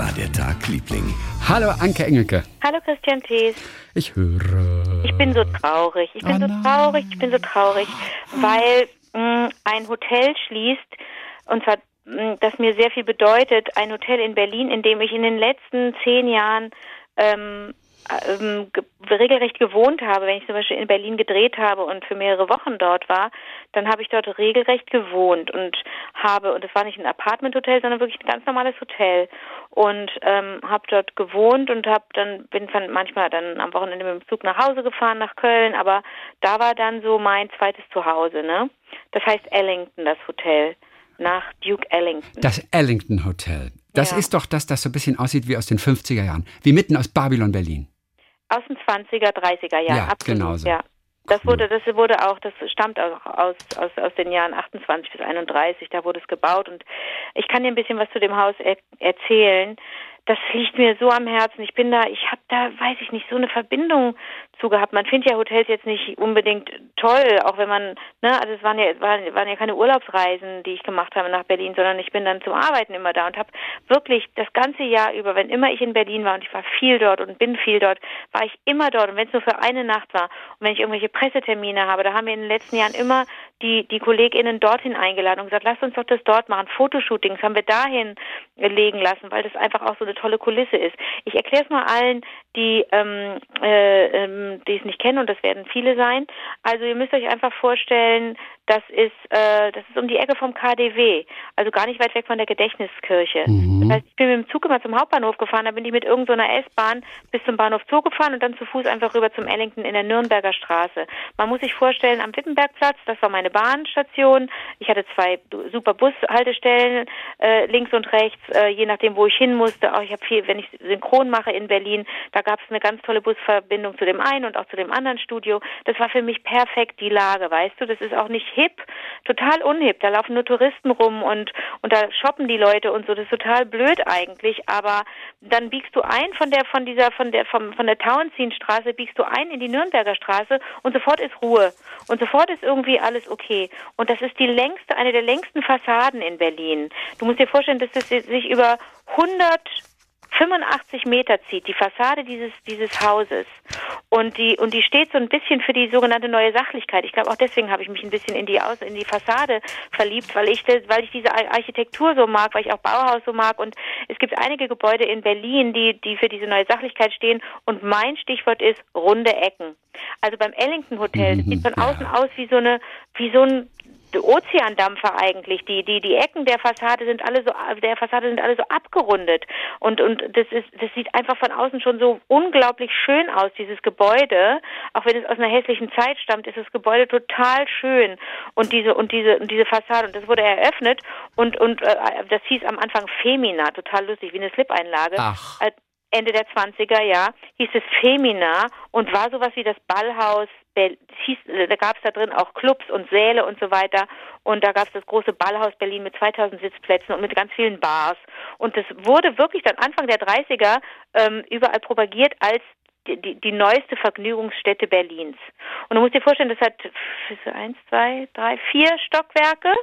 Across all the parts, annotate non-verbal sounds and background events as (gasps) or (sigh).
war der Tag, Liebling? Hallo Anke Engelke. Hallo Christian Thees. Ich höre. Ich bin so traurig. Ich bin Oh so traurig. Ich bin so traurig, weil mh, ein Hotel schließt und zwar mh, das mir sehr viel bedeutet. Ein Hotel in Berlin, in dem ich in den letzten zehn Jahren ähm, ähm, ge regelrecht gewohnt habe, wenn ich zum Beispiel in Berlin gedreht habe und für mehrere Wochen dort war, dann habe ich dort regelrecht gewohnt und habe, und es war nicht ein Apartmenthotel, sondern wirklich ein ganz normales Hotel und ähm, habe dort gewohnt und habe dann bin dann manchmal dann am Wochenende mit dem Zug nach Hause gefahren nach Köln, aber da war dann so mein zweites Zuhause, ne? Das heißt Ellington, das Hotel nach Duke Ellington. Das Ellington Hotel. Das Ja. ist doch das, das so ein bisschen aussieht wie aus den 50er Jahren. Wie mitten aus Babylon, Berlin. Aus den 20er, 30er Jahren, Ja, absolut. genauso. Ja. Das wurde, das wurde auch, das stammt auch aus, aus, aus den Jahren 28 bis 31, da wurde es gebaut und ich kann dir ein bisschen was zu dem Haus er erzählen. Das liegt mir so am Herzen. Ich bin da, ich habe da, weiß ich nicht, so eine Verbindung zu gehabt. Man findet ja Hotels jetzt nicht unbedingt toll, auch wenn man, ne, also es waren ja, waren, waren ja keine Urlaubsreisen, die ich gemacht habe nach Berlin, sondern ich bin dann zum Arbeiten immer da und habe wirklich das ganze Jahr über, wenn immer ich in Berlin war und ich war viel dort und bin viel dort, war ich immer dort und wenn es nur für eine Nacht war und wenn ich irgendwelche Pressetermine habe, da haben wir in den letzten Jahren immer die, die KollegInnen dorthin eingeladen und gesagt, lasst uns doch das dort machen. Fotoshootings haben wir dahin legen lassen, weil das einfach auch so eine tolle Kulisse ist. Ich erkläre es mal allen, die ähm, äh, ähm, die es nicht kennen und das werden viele sein. Also ihr müsst euch einfach vorstellen, das ist äh, das ist um die Ecke vom KDW, also gar nicht weit weg von der Gedächtniskirche. Mhm. Das heißt, ich bin mit dem Zug immer zum Hauptbahnhof gefahren, da bin ich mit irgendeiner S-Bahn bis zum Bahnhof Zoo gefahren und dann zu Fuß einfach rüber zum Ellington in der Nürnberger Straße. Man muss sich vorstellen, am Wittenbergplatz, das war meine Bahnstation. Ich hatte zwei super Bushaltestellen äh, links und rechts, äh, je nachdem, wo ich hin musste. Auch ich habe viel, wenn ich synchron mache in Berlin, da gab es eine ganz tolle Busverbindung zu dem einen und auch zu dem anderen Studio. Das war für mich perfekt die Lage, weißt du. Das ist auch nicht hip, total unhip. Da laufen nur Touristen rum und und da shoppen die Leute und so. Das ist total blöd eigentlich. Aber dann biegst du ein von der von dieser von der vom, von der Tauentzienstraße biegst du ein in die Nürnberger Straße und sofort ist Ruhe und sofort ist irgendwie alles okay. Und das ist die längste, eine der längsten Fassaden in Berlin. Du musst dir vorstellen, dass das sich über 100 85 Meter zieht, die Fassade dieses, dieses Hauses. Und die, und die steht so ein bisschen für die sogenannte neue Sachlichkeit. Ich glaube, auch deswegen habe ich mich ein bisschen in die, Aus in die Fassade verliebt, weil ich, das, weil ich diese Ar- Architektur so mag, weil ich auch Bauhaus so mag. Und es gibt einige Gebäude in Berlin, die, die für diese neue Sachlichkeit stehen. Und mein Stichwort ist runde Ecken. Also beim Ellington Hotel, das sieht von Ja. außen aus wie so eine, wie so ein Ozeandampfer eigentlich. Die, die, die Ecken der Fassade sind alle so, der Fassade sind alle so abgerundet. Und, und das ist, das sieht einfach von außen schon so unglaublich schön aus, dieses Gebäude. Auch wenn es aus einer hässlichen Zeit stammt, ist das Gebäude total schön. Und diese, und diese, und diese Fassade, und das wurde eröffnet und, und, äh, das hieß am Anfang Femina, total lustig, wie eine Slip-Einlage. Ach. Äh, Ende der 20er, ja, hieß es Femina und war sowas wie das Ballhaus. Hieß, da gab es da drin auch Clubs und Säle und so weiter. Und da gab es das große Ballhaus Berlin mit 2000 Sitzplätzen und mit ganz vielen Bars. Und das wurde wirklich dann Anfang der 30er ähm, überall propagiert als die, die, die neueste Vergnügungsstätte Berlins. Und du musst dir vorstellen, das hat eins, zwei, drei, vier Stockwerke.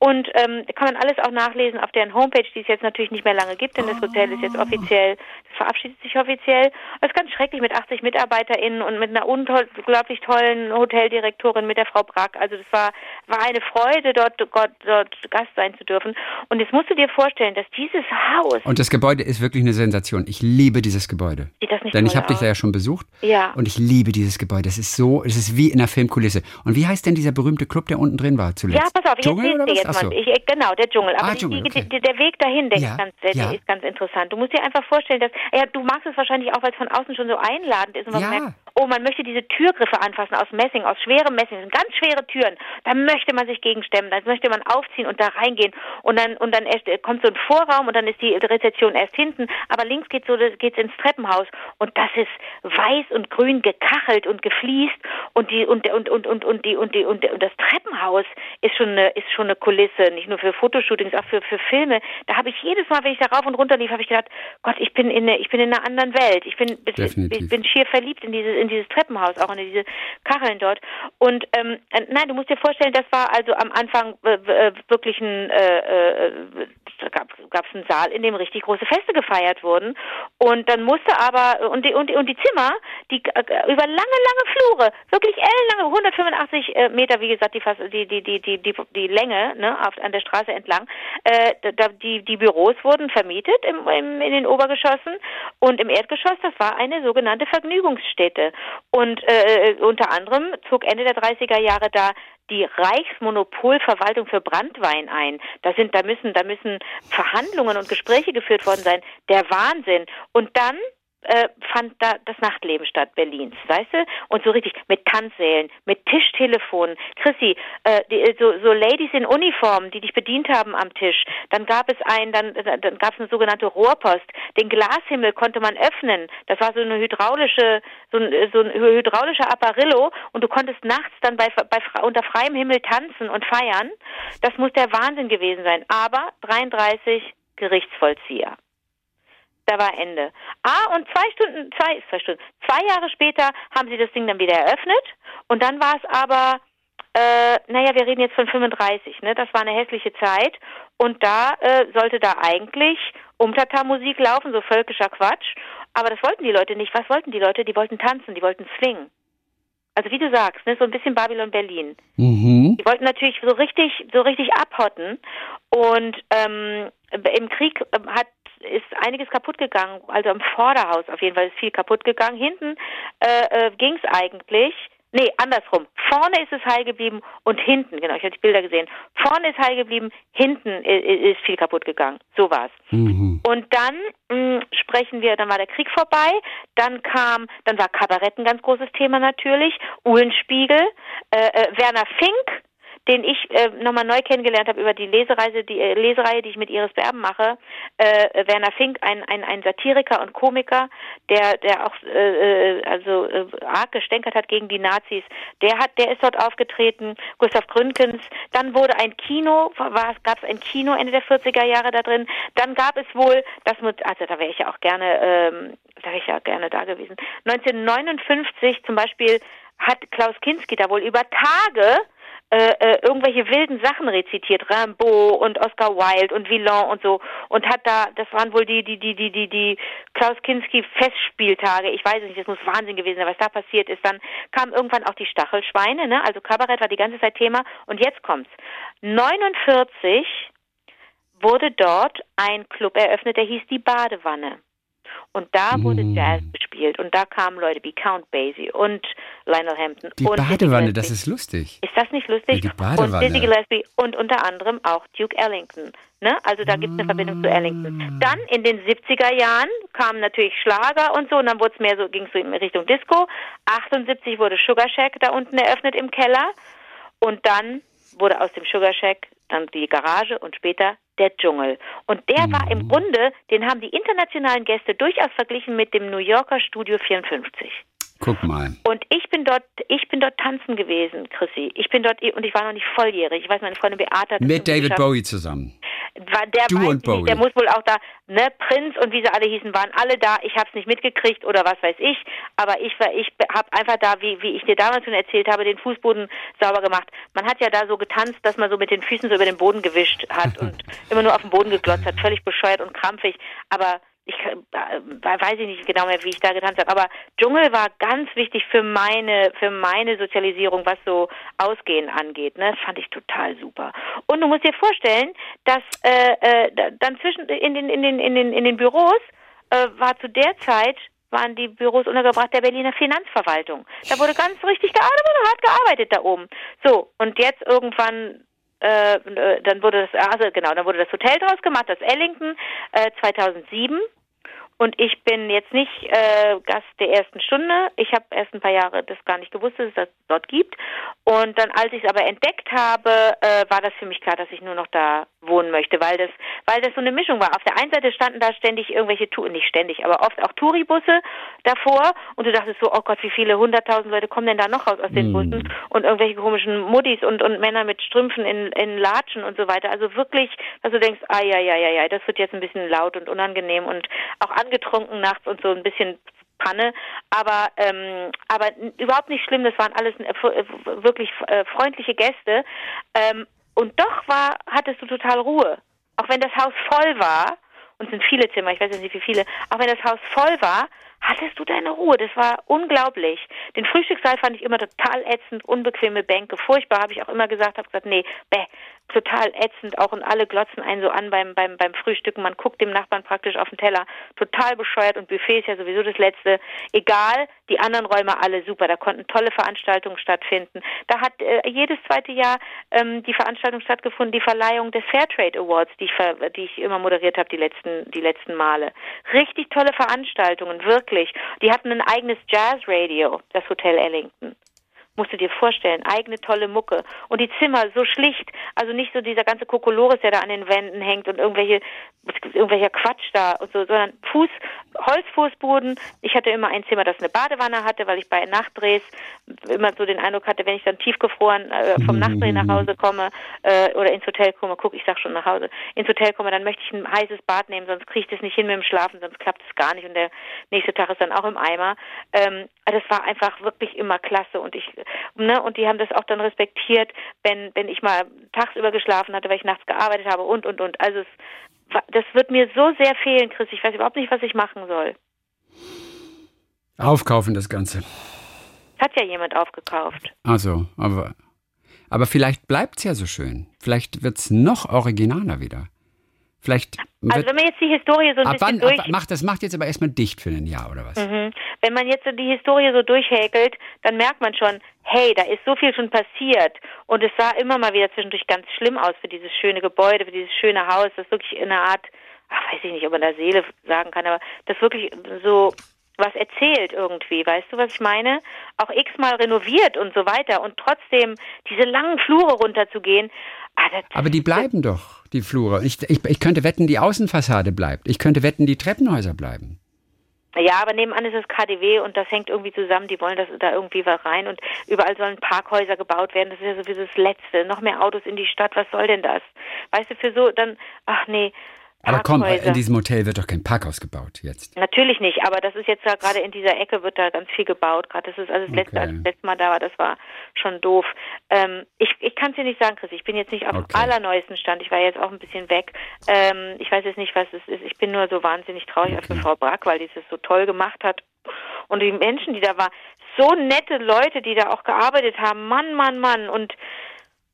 Und ähm, kann man alles auch nachlesen auf deren Homepage, die es jetzt natürlich nicht mehr lange gibt, denn das Hotel ist jetzt offiziell, das verabschiedet sich offiziell. Es ist ganz schrecklich mit 80 MitarbeiterInnen und mit einer unglaublich tollen Hoteldirektorin, mit der Frau Brack. Also das war, war eine Freude, dort, dort, dort Gast sein zu dürfen. Und jetzt musst du dir vorstellen, dass dieses Haus, Und das Gebäude ist wirklich eine Sensation. Ich liebe dieses Gebäude. sieht das nicht Denn ich habe dich da ja schon besucht. Ja. Und ich liebe dieses Gebäude. Es ist so, es ist wie in einer Filmkulisse. Und wie heißt denn dieser berühmte Club, der unten drin war zuletzt? Ja, pass auf, ich Dschungel oder was? jetzt Ach so. Ich, genau, der Dschungel. Aber Ah, die, Dschungel, okay. die, der Weg dahin, der, Ja, ist ganz, der, ja. ist ganz interessant. Du musst dir einfach vorstellen, dass, ja, du magst es wahrscheinlich auch, weil es von außen schon so einladend ist und man Ja. merkt, oh, man möchte diese Türgriffe anfassen aus Messing, aus schwerem Messing, das sind ganz schwere Türen. Da möchte man sich gegenstemmen, da möchte man aufziehen und da reingehen und dann und dann erst äh, kommt so ein Vorraum und dann ist die Rezeption erst hinten, aber links geht so geht's ins Treppenhaus und das ist weiß und grün gekachelt und gefliest und die und und und und und die und die und, das Treppenhaus ist schon eine ist schon eine Kulisse, nicht nur für Fotoshootings, auch für für Filme. Da habe ich jedes Mal, wenn ich da rauf und runter lief, habe ich gedacht, Gott, ich bin in eine, ich bin in einer anderen Welt. Ich bin Definitiv. ich bin schier verliebt in diese in dieses Treppenhaus, auch in diese Kacheln dort. Und ähm, äh, nein, du musst dir vorstellen, das war also am Anfang äh, äh wirklich ein, äh, äh, gab es einen Saal, in dem richtig große Feste gefeiert wurden. Und dann musste aber, und die, und und die Zimmer, die über lange, lange Flure, wirklich ellenlange, 185 äh, Meter, wie gesagt, die, die, die, die, die, die, die Länge ne, auf, an der Straße entlang, äh, da, die, die Büros wurden vermietet im, im, in den Obergeschossen und im Erdgeschoss, das war eine sogenannte Vergnügungsstätte. Und äh, unter anderem zog Ende der 30er Jahre da die Reichsmonopolverwaltung für Brandwein ein. Da sind, da müssen, da müssen Verhandlungen und Gespräche geführt worden sein. Der Wahnsinn. Und dann äh, fand da das Nachtleben statt Berlins, weißt du? Und so richtig mit Tanzsälen, mit Tischtelefonen. Chrissy, äh, die, so, so Ladies in Uniform, die dich bedient haben am Tisch. Dann gab es ein, dann, dann gab es eine sogenannte Rohrpost. Den Glashimmel konnte man öffnen. Das war so eine hydraulische, so ein, so ein hydraulischer Apparillo und du konntest nachts dann bei, bei unter freiem Himmel tanzen und feiern. Das muss der Wahnsinn gewesen sein. Aber 33 Gerichtsvollzieher da war Ende. Ah, und zwei Stunden, zwei, zwei Stunden, zwei Jahre später haben sie das Ding dann wieder eröffnet und dann war es aber, äh, naja, wir reden jetzt von 35, ne? Das war eine hässliche Zeit und da äh, sollte da eigentlich Umtata-Musik laufen, so völkischer Quatsch. Aber das wollten die Leute nicht. Was wollten die Leute? Die wollten tanzen, die wollten swingen. Also wie du sagst, ne, so ein bisschen Babylon Berlin. Mhm. Die wollten natürlich so richtig, so richtig abhotten. Und ähm, im Krieg ähm, hat ist einiges kaputt gegangen. Also im Vorderhaus auf jeden Fall ist viel kaputt gegangen. Hinten äh, äh, ging es eigentlich. Nee, andersrum. Vorne ist es heil geblieben und hinten, genau, ich habe die Bilder gesehen. Vorne ist heil geblieben, hinten ist viel kaputt gegangen. So war's. Mhm. Und dann mh, sprechen wir, dann war der Krieg vorbei, dann kam, dann war Kabarett ein ganz großes Thema natürlich, Uhlenspiegel, äh, äh, Werner Fink, den ich äh, nochmal neu kennengelernt habe über die Lesereise, die äh, Lesereihe, die ich mit Iris Berben mache. Äh, Werner Fink, ein, ein, ein Satiriker und Komiker, der, der auch äh, äh also äh, arg gestänkert hat gegen die Nazis. Der hat, der ist dort aufgetreten. Gustav Gründgens. Dann wurde ein Kino, gab es ein Kino Ende der 40er Jahre da drin. Dann gab es wohl, das also da wäre ich ja auch gerne, ähm, da wäre ich ja gerne da gewesen. 1959 zum Beispiel hat Klaus Kinski da wohl über Tage äh, äh, irgendwelche wilden Sachen rezitiert, Rimbaud und Oscar Wilde und Villon und so und hat da, das waren wohl die, die, die, die, die, die Klaus Kinski Festspieltage, ich weiß nicht, das muss Wahnsinn gewesen sein, was da passiert ist. Dann kamen irgendwann auch die Stachelschweine, ne? also Kabarett war die ganze Zeit Thema und jetzt kommt's. 49 wurde dort ein Club eröffnet, der hieß die Badewanne. Und da wurde mm. Jazz gespielt und da kamen Leute wie Count Basie und Lionel Hampton. Die und Badewanne, das ist lustig. Ist das nicht lustig? Ja, die Badewanne. Und Dizzy Gillespie und unter anderem auch Duke Ellington. Ne? Also da gibt es eine Verbindung zu Ellington. Dann in den 70er Jahren kamen natürlich Schlager und so und dann wurde es mehr so, ging es so in Richtung Disco. 78 wurde Sugar Shack da unten eröffnet im Keller und dann wurde aus dem Sugar Shack dann die Garage und später der Dschungel. Und der mhm. war im mhm. Grunde, den haben die internationalen Gäste durchaus verglichen mit dem New Yorker Studio 54. Guck mal. Und ich bin dort, ich bin dort tanzen gewesen, Chrissy. Ich bin dort und ich war noch nicht volljährig. Ich weiß, meine Freundin Beate Mit David Bowie zusammen. War der Bowie. der muss wohl auch da, ne, Prinz und wie sie alle hießen, waren alle da. Ich habe es nicht mitgekriegt oder was weiß ich. Aber ich war, ich habe einfach da, wie, wie ich dir damals schon erzählt habe, den Fußboden sauber gemacht. Man hat ja da so getanzt, dass man so mit den Füßen so über den Boden gewischt hat (laughs) und immer nur auf den Boden geglotzt hat, völlig bescheuert und krampfig. Aber ich äh, weiß ich nicht genau mehr, wie ich da getanzt habe, aber Dschungel war ganz wichtig für meine für meine Sozialisierung, was so Ausgehen angeht. Ne? Das fand ich total super. Und du musst dir vorstellen, dass äh, äh, dann zwischen in den in den in den in den Büros äh, war zu der Zeit waren die Büros untergebracht der Berliner Finanzverwaltung. Da wurde ganz richtig gearbeitet, wurde hart gearbeitet da oben. So und jetzt irgendwann äh, äh dann wurde das, also genau, dann wurde das Hotel draus gemacht, das Ellington, äh, 2007. Und ich bin jetzt nicht äh, Gast der ersten Stunde. Ich habe erst ein paar Jahre das gar nicht gewusst, dass es das dort gibt. Und dann, als ich es aber entdeckt habe, äh, war das für mich klar, dass ich nur noch da wohnen möchte, weil das, weil das so eine Mischung war. Auf der einen Seite standen da ständig irgendwelche Touren, nicht ständig, aber oft auch Touribusse davor. Und du dachtest so, oh Gott, wie viele hunderttausend Leute kommen denn da noch raus aus den mm. Bussen? Und irgendwelche komischen Muddis und, und Männer mit Strümpfen in, in Latschen und so weiter. Also wirklich, dass du denkst, ah ja, ja, ja, ja, das wird jetzt ein bisschen laut und unangenehm und auch an angetrunken nachts und so ein bisschen Panne, aber ähm, aber überhaupt nicht schlimm. Das waren alles äh, äh, wirklich äh, freundliche Gäste. Ähm, und doch war hattest du total Ruhe, auch wenn das Haus voll war. Und sind viele Zimmer, ich weiß nicht wie viele. Auch wenn das Haus voll war, hattest du deine Ruhe. Das war unglaublich. Den Frühstückssaal fand ich immer total ätzend, unbequeme Bänke, furchtbar, habe ich auch immer gesagt, habe gesagt, nee, bäh, total ätzend auch und alle glotzen einen so an beim, beim, beim Frühstücken. Man guckt dem Nachbarn praktisch auf den Teller. Total bescheuert und Buffet ist ja sowieso das Letzte. Egal, die anderen Räume alle super. Da konnten tolle Veranstaltungen stattfinden. Da hat äh, jedes zweite Jahr ähm, die Veranstaltung stattgefunden, die Verleihung des Fairtrade Awards, die ich, die ich immer moderiert habe die letzten, die letzten Male. Richtig tolle Veranstaltungen, wirklich. Die hatten ein eigenes Jazz-Radio, das Hotel Ellington musst du dir vorstellen, eigene tolle Mucke. Und die Zimmer so schlicht, also nicht so dieser ganze Kokolores, der da an den Wänden hängt und irgendwelche, irgendwelcher Quatsch da und so, sondern Fuß, Holzfußboden. Ich hatte immer ein Zimmer, das eine Badewanne hatte, weil ich bei Nachtdrehs immer so den Eindruck hatte, wenn ich dann tiefgefroren äh, vom Nachtdreh nach Hause komme äh, oder ins Hotel komme, guck, ich sag schon nach Hause, ins Hotel komme, dann möchte ich ein heißes Bad nehmen, sonst kriege ich das nicht hin mit dem Schlafen, sonst klappt es gar nicht und der nächste Tag ist dann auch im Eimer. Ähm, das war einfach wirklich immer klasse und ich ne, und die haben das auch dann respektiert, wenn, wenn ich mal tagsüber geschlafen hatte, weil ich nachts gearbeitet habe und, und, und. Also es, das wird mir so sehr fehlen, Chris. Ich weiß überhaupt nicht, was ich machen soll. Aufkaufen das Ganze. Hat ja jemand aufgekauft. Also, aber, aber vielleicht bleibt es ja so schön. Vielleicht wird es noch originaler wieder. Vielleicht also wenn man jetzt die Historie so ein ab bisschen wann, durch... Ab, macht, das macht jetzt aber erstmal dicht für ein Jahr, oder was? Mhm. Wenn man jetzt so die Historie so durchhäkelt, dann merkt man schon, hey, da ist so viel schon passiert. Und es sah immer mal wieder zwischendurch ganz schlimm aus für dieses schöne Gebäude, für dieses schöne Haus, das wirklich in einer Art, ach, weiß ich nicht, ob man da Seele sagen kann, aber das wirklich so was erzählt irgendwie, weißt du, was ich meine? Auch x-mal renoviert und so weiter und trotzdem diese langen Flure runterzugehen. Ah, das, Aber die bleiben doch, die Flure. Ich, ich, ich könnte wetten, die Außenfassade bleibt. Ich könnte wetten, die Treppenhäuser bleiben. Ja, aber nebenan ist es KDW und das hängt irgendwie zusammen. Die wollen das da irgendwie was rein und überall sollen Parkhäuser gebaut werden. Das ist ja sowieso das Letzte. Noch mehr Autos in die Stadt. Was soll denn das? Weißt du, für so dann, ach nee, aber komm, in diesem Hotel wird doch kein Parkhaus gebaut jetzt. Natürlich nicht, aber das ist jetzt ja gerade in dieser Ecke wird da ganz viel gebaut. Gerade das ist also das okay. letzte, als das letzte Mal da war, das war schon doof. Ähm, ich ich kann es dir nicht sagen, Chris. Ich bin jetzt nicht auf okay. allerneuesten Stand. Ich war jetzt auch ein bisschen weg. Ähm, ich weiß jetzt nicht, was es ist. Ich bin nur so wahnsinnig traurig okay. auf Frau Brack, weil die es so toll gemacht hat. Und die Menschen, die da waren, so nette Leute, die da auch gearbeitet haben. Mann, Mann, Mann. Und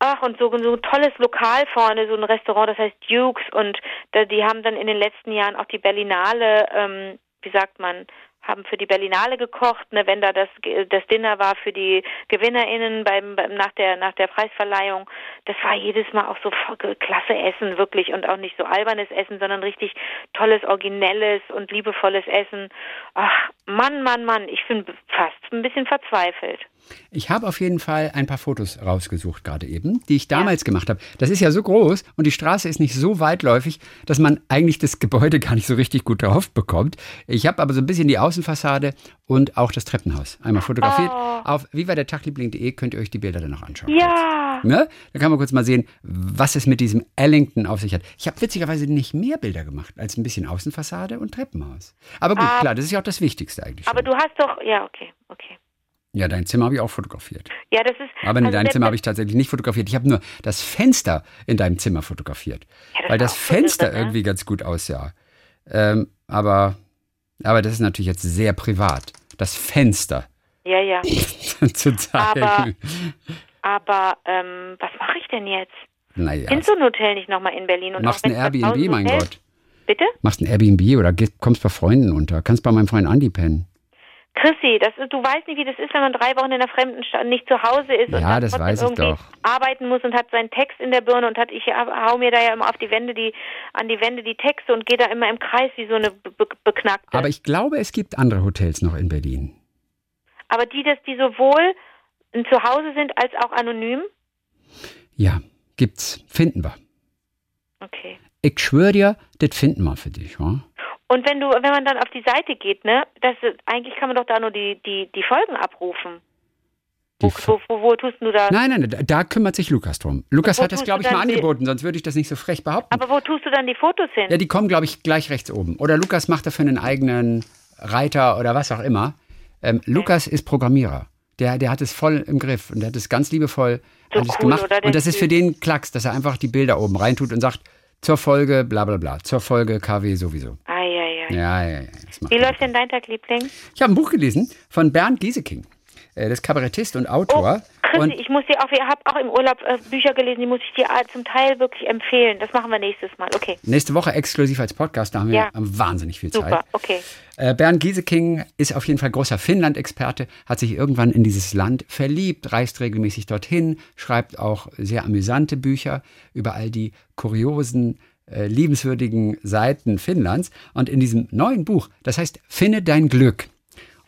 Ach, und so, so ein tolles Lokal vorne, so ein Restaurant, das heißt Dukes. Und die haben dann in den letzten Jahren auch die Berlinale, ähm, wie sagt man, haben für die Berlinale gekocht, ne, wenn da das das Dinner war für die GewinnerInnen beim, beim nach der nach der Preisverleihung. Das war jedes Mal auch so klasse Essen wirklich und auch nicht so albernes Essen, sondern richtig tolles, originelles und liebevolles Essen. Ach, Mann, Mann, Mann, ich bin fast ein bisschen verzweifelt. Ich habe auf jeden Fall ein paar Fotos rausgesucht gerade eben, die ich damals ja. gemacht habe. Das ist ja so groß und die Straße ist nicht so weitläufig, dass man eigentlich das Gebäude (laughs) gar nicht so richtig gut drauf bekommt. Ich habe aber so ein bisschen die Außenfassade und auch das Treppenhaus einmal fotografiert. Oh. Auf vivadertagliebling.de könnt ihr euch die Bilder dann noch anschauen. Ja. Ne? Da kann man kurz mal sehen, was es mit diesem Ellington auf sich hat. Ich habe witzigerweise nicht mehr Bilder gemacht als ein bisschen Außenfassade und Treppenhaus. Aber gut, ah. klar, das ist ja auch das Wichtigste eigentlich. Aber schon. du hast doch, ja, okay, okay. Ja, dein Zimmer habe ich auch fotografiert. Ja, das ist. Aber in also deinem Zimmer habe ich tatsächlich nicht fotografiert. Ich habe nur das Fenster in deinem Zimmer fotografiert. Ja, das weil das Fenster irre, ne? irgendwie ganz gut aussah. Ähm, aber, aber das ist natürlich jetzt sehr privat. Das Fenster. Ja, ja. (laughs) zu zeigen. Aber, aber ähm, was mache ich denn jetzt? Naja. Findest du ein Hotel nicht nochmal in Berlin? Und machst ein Airbnb, mein Gott. Bitte? Machst ein Airbnb oder kommst bei Freunden unter. Kannst bei meinem Freund Andi pennen. Chrissy, das, du weißt nicht, wie das ist, wenn man drei Wochen in der fremden Stadt nicht zu Hause ist ja, und dann das weiß irgendwie doch. arbeiten muss und hat seinen Text in der Birne und hat, ich hau mir da ja immer auf die Wände die, an die Wände die Texte und gehe da immer im Kreis wie so eine be beknackte. Aber ich glaube, es gibt andere Hotels noch in Berlin. Aber die, dass die sowohl zu Hause sind als auch anonym? Ja, gibt's. Finden wir. Okay. Ich schwöre dir, das finden wir für dich, wa? Und wenn du, wenn man dann auf die Seite geht, ne, das eigentlich kann man doch da nur die, die, die Folgen abrufen. Wo, wo, wo, wo, tust du das? Nein, nein, da, da kümmert sich Lukas drum. Lukas hat das, glaube ich, mal angeboten, sonst würde ich das nicht so frech behaupten. Aber wo tust du dann die Fotos hin? Ja, die kommen, glaube ich, gleich rechts oben. Oder Lukas macht dafür einen eigenen Reiter oder was auch immer. Ähm, Lukas ist Programmierer. Der, der hat es voll im Griff und der hat es ganz liebevoll So alles cool, gemacht. Und das ist für den Klacks, dass er einfach die Bilder oben reintut und sagt, zur Folge bla bla bla, zur Folge KW sowieso. Ah, ja, ja. Ja, ja, Wie läuft denn dein Tag, Liebling? Ich habe ein Buch gelesen von Bernd Gieseking. äh, Das ist Kabarettist und Autor. Chrissy, und (laughs) ich muss dir auch, ich habe auch im Urlaub äh, Bücher gelesen, die muss ich dir äh, zum Teil wirklich empfehlen. Das machen wir nächstes Mal. Okay, nächste Woche exklusiv als Podcast, da haben wir Ja. wahnsinnig viel super, Zeit. okay. Äh, Bernd Gieseking ist auf jeden Fall großer Finnland-Experte, hat sich irgendwann in dieses Land verliebt, reist regelmäßig dorthin, schreibt auch sehr amüsante Bücher über all die kuriosen, äh, liebenswürdigen Seiten Finnlands. Und in diesem neuen Buch, das heißt Finde dein Glück.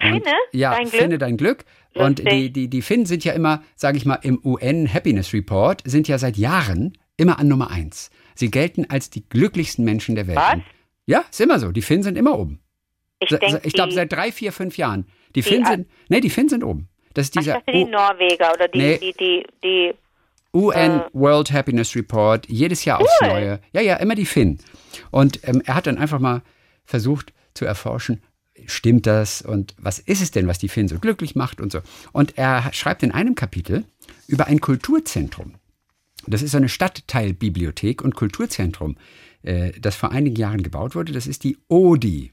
Und, Finde ja, dein Glück? Finde dein Glück. Und Lustig. die, die, die Finnen sind ja immer, sage ich mal, im UN Happiness Report, sind ja seit Jahren immer an Nummer eins. Sie gelten als die glücklichsten Menschen der Welt. Was? Ja, ist immer so. Die Finnen sind immer oben. Ich ich glaube, die- seit drei, vier, fünf Jahren. Die Finnen Al- sind, nee, die Finnen sind oben. Das ist Ach, ich dieser dachte, die Norweger oder die, Nee. die, die, die, UN World Happiness Report, jedes Jahr aufs Cool. Neue. Ja, ja, immer die Finnen. Und ähm, er hat dann einfach mal versucht zu erforschen, stimmt das und was ist es denn, was die Finnen so glücklich macht und so. Und er schreibt in einem Kapitel über ein Kulturzentrum. Das ist so eine Stadtteilbibliothek und Kulturzentrum, äh, das vor einigen Jahren gebaut wurde. Das ist die ODI.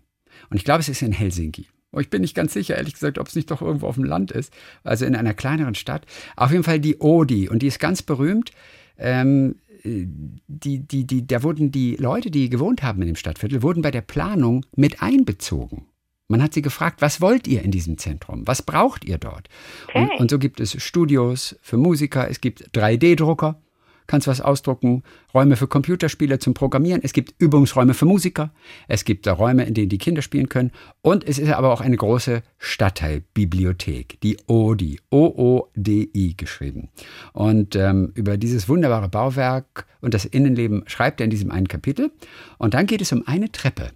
Und ich glaube, es ist in Helsinki. Oh, ich bin nicht ganz sicher, ehrlich gesagt, ob es nicht doch irgendwo auf dem Land ist. Also in einer kleineren Stadt. Auf jeden Fall die ODI. Und die ist ganz berühmt. Ähm, äh, die, die, die, da wurden die Leute, die gewohnt haben in dem Stadtviertel, wurden bei der Planung mit einbezogen. Man hat sie gefragt, was wollt ihr in diesem Zentrum? Was braucht ihr dort? Und, Okay. und so gibt es Studios für Musiker, es gibt 3D-Drucker, kannst was ausdrucken, Räume für Computerspiele zum Programmieren, es gibt Übungsräume für Musiker, es gibt Räume, in denen die Kinder spielen können und es ist aber auch eine große Stadtteilbibliothek, die ODI, O-O-D-I geschrieben. Und ähm, über dieses wunderbare Bauwerk und das Innenleben schreibt er in diesem einen Kapitel und dann geht es um eine Treppe.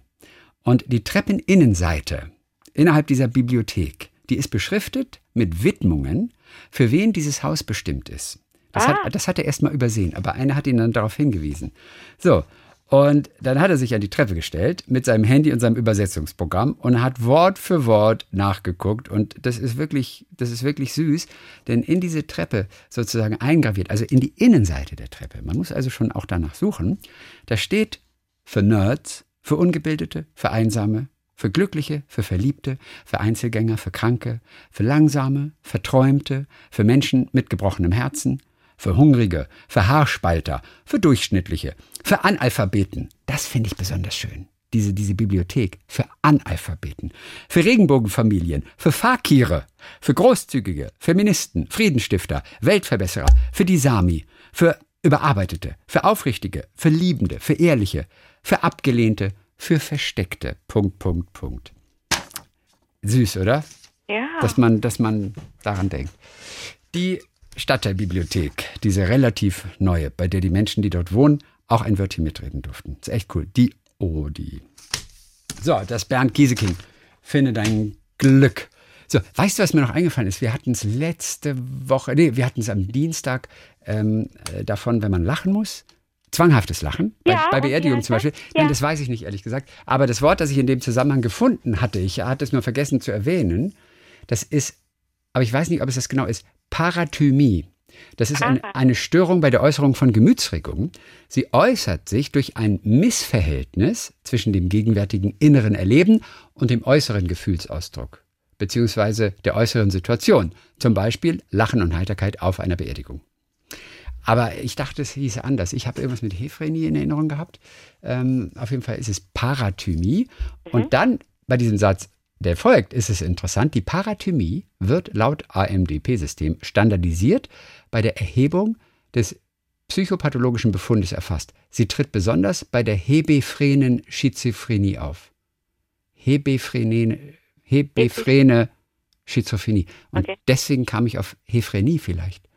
Und die Treppeninnenseite innerhalb dieser Bibliothek, die ist beschriftet mit Widmungen, für wen dieses Haus bestimmt ist. Das, Ah. hat, das hat er erst mal übersehen, aber einer hat ihn dann darauf hingewiesen. So, und dann hat er sich an die Treppe gestellt mit seinem Handy und seinem Übersetzungsprogramm und hat Wort für Wort nachgeguckt. Und das ist wirklich, das ist wirklich süß, denn in diese Treppe sozusagen eingraviert, also in die Innenseite der Treppe, man muss also schon auch danach suchen, da steht für Nerds, für Ungebildete, für Einsame, für Glückliche, für Verliebte, für Einzelgänger, für Kranke, für Langsame, Verträumte, für Menschen mit gebrochenem Herzen, für Hungrige, für Haarspalter, für Durchschnittliche, für Analphabeten. Das finde ich besonders schön. Diese, diese Bibliothek für Analphabeten, für Regenbogenfamilien, für Fakire, für Großzügige, Feministen, Friedenstifter, Weltverbesserer, für die Sami, für Überarbeitete, für Aufrichtige, für Liebende, für Ehrliche, für Abgelehnte, für Versteckte. Punkt, Punkt, Punkt. Süß, oder? ja. dass man, dass man daran denkt. Die Stadtteilbibliothek, diese relativ neue, bei der die Menschen, die dort wohnen, auch ein Wörtchen mitreden durften. ist echt cool. Die Odi. So, das Bernd Gieseking. Finde dein Glück. So, weißt du, was mir noch eingefallen ist? Wir hatten es letzte Woche, nee, wir hatten es am Dienstag ähm, äh, davon, wenn man lachen muss. Zwanghaftes Lachen, bei, Ja, bei wie Beerdigung zum Beispiel. das? Nein, Ja. das weiß ich nicht, ehrlich gesagt. Aber das Wort, das ich in dem Zusammenhang gefunden hatte, ich hatte es nur vergessen zu erwähnen, das ist, aber ich weiß nicht, ob es das genau ist, Parathymie. Das ist ein, eine Störung bei der Äußerung von Gemütsregungen. Sie äußert sich durch ein Missverhältnis zwischen dem gegenwärtigen inneren Erleben und dem äußeren Gefühlsausdruck, beziehungsweise der äußeren Situation. Zum Beispiel Lachen und Heiterkeit auf einer Beerdigung. Aber ich dachte, es hieße anders. Ich habe irgendwas mit Hephrenie in Erinnerung gehabt. Ähm, auf jeden Fall ist es Parathymie. Und dann bei diesem Satz, der folgt, ist es interessant. Die Parathymie wird laut AMDP-System standardisiert bei der Erhebung des psychopathologischen Befundes erfasst. Sie tritt besonders bei der hebephrenen Schizophrenie auf. Hebephrene, hebephrene Schizophrenie. Und Okay. deswegen kam ich auf Hephrenie vielleicht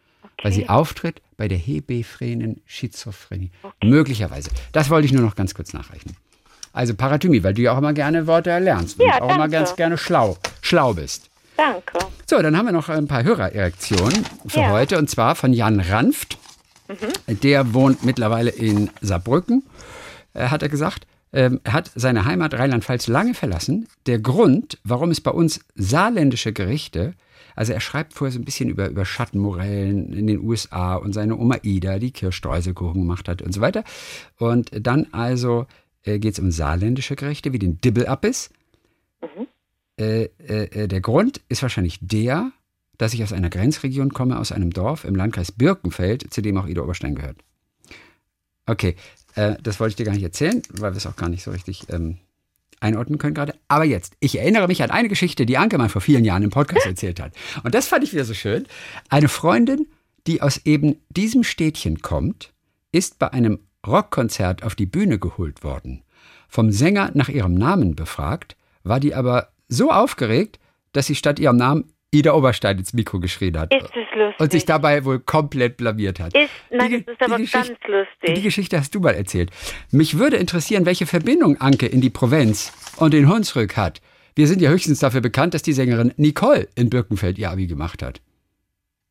weil sie auftritt bei der hebephrenen Schizophrenie. Möglicherweise. Das wollte ich nur noch ganz kurz nachreichen. Also Parathymie, weil du ja auch immer gerne Wörter lernst und Ja, auch immer ganz gerne schlau, schlau bist. Danke. So, dann haben wir noch ein paar Hörererektionen für Ja. heute und zwar von Jan Ranft. Der wohnt mittlerweile in Saarbrücken, äh, hat er gesagt. ähm, er hat seine Heimat Rheinland-Pfalz lange verlassen. Der Grund, warum es bei uns saarländische Gerichte, also er schreibt vorher so ein bisschen über, über Schattenmorellen in den USA und seine Oma Ida, die Kirschstreuselkuchen gemacht hat und so weiter. Und dann also äh, geht es um saarländische Gerichte, wie den Dibbelappis. Mhm. Äh, äh, äh, der Grund ist wahrscheinlich der, dass ich aus einer Grenzregion komme, aus einem Dorf im Landkreis Birkenfeld, zu dem auch Ida Oberstein gehört. Okay, äh, das wollte ich dir gar nicht erzählen, weil wir es auch gar nicht so richtig ähm, einordnen können gerade. Aber jetzt, ich erinnere mich an eine Geschichte, die Anke mal vor vielen Jahren im Podcast (laughs) erzählt hat. Und das fand ich wieder so schön. Eine Freundin, die aus eben diesem Städtchen kommt, ist bei einem Rockkonzert auf die Bühne geholt worden. Vom Sänger nach ihrem Namen befragt, war die aber so aufgeregt, dass sie statt ihrem Namen Ida Oberstein ins Mikro geschrien hat. Ist es lustig? Und sich dabei wohl komplett blamiert hat. Ist, nein, die, das ist aber ganz lustig. Die Geschichte hast du mal erzählt. Mich würde interessieren, welche Verbindung Anke in die Provinz und den Hunsrück hat. Wir sind ja höchstens dafür bekannt, dass die Sängerin Nicole in Birkenfeld ihr Abi gemacht hat.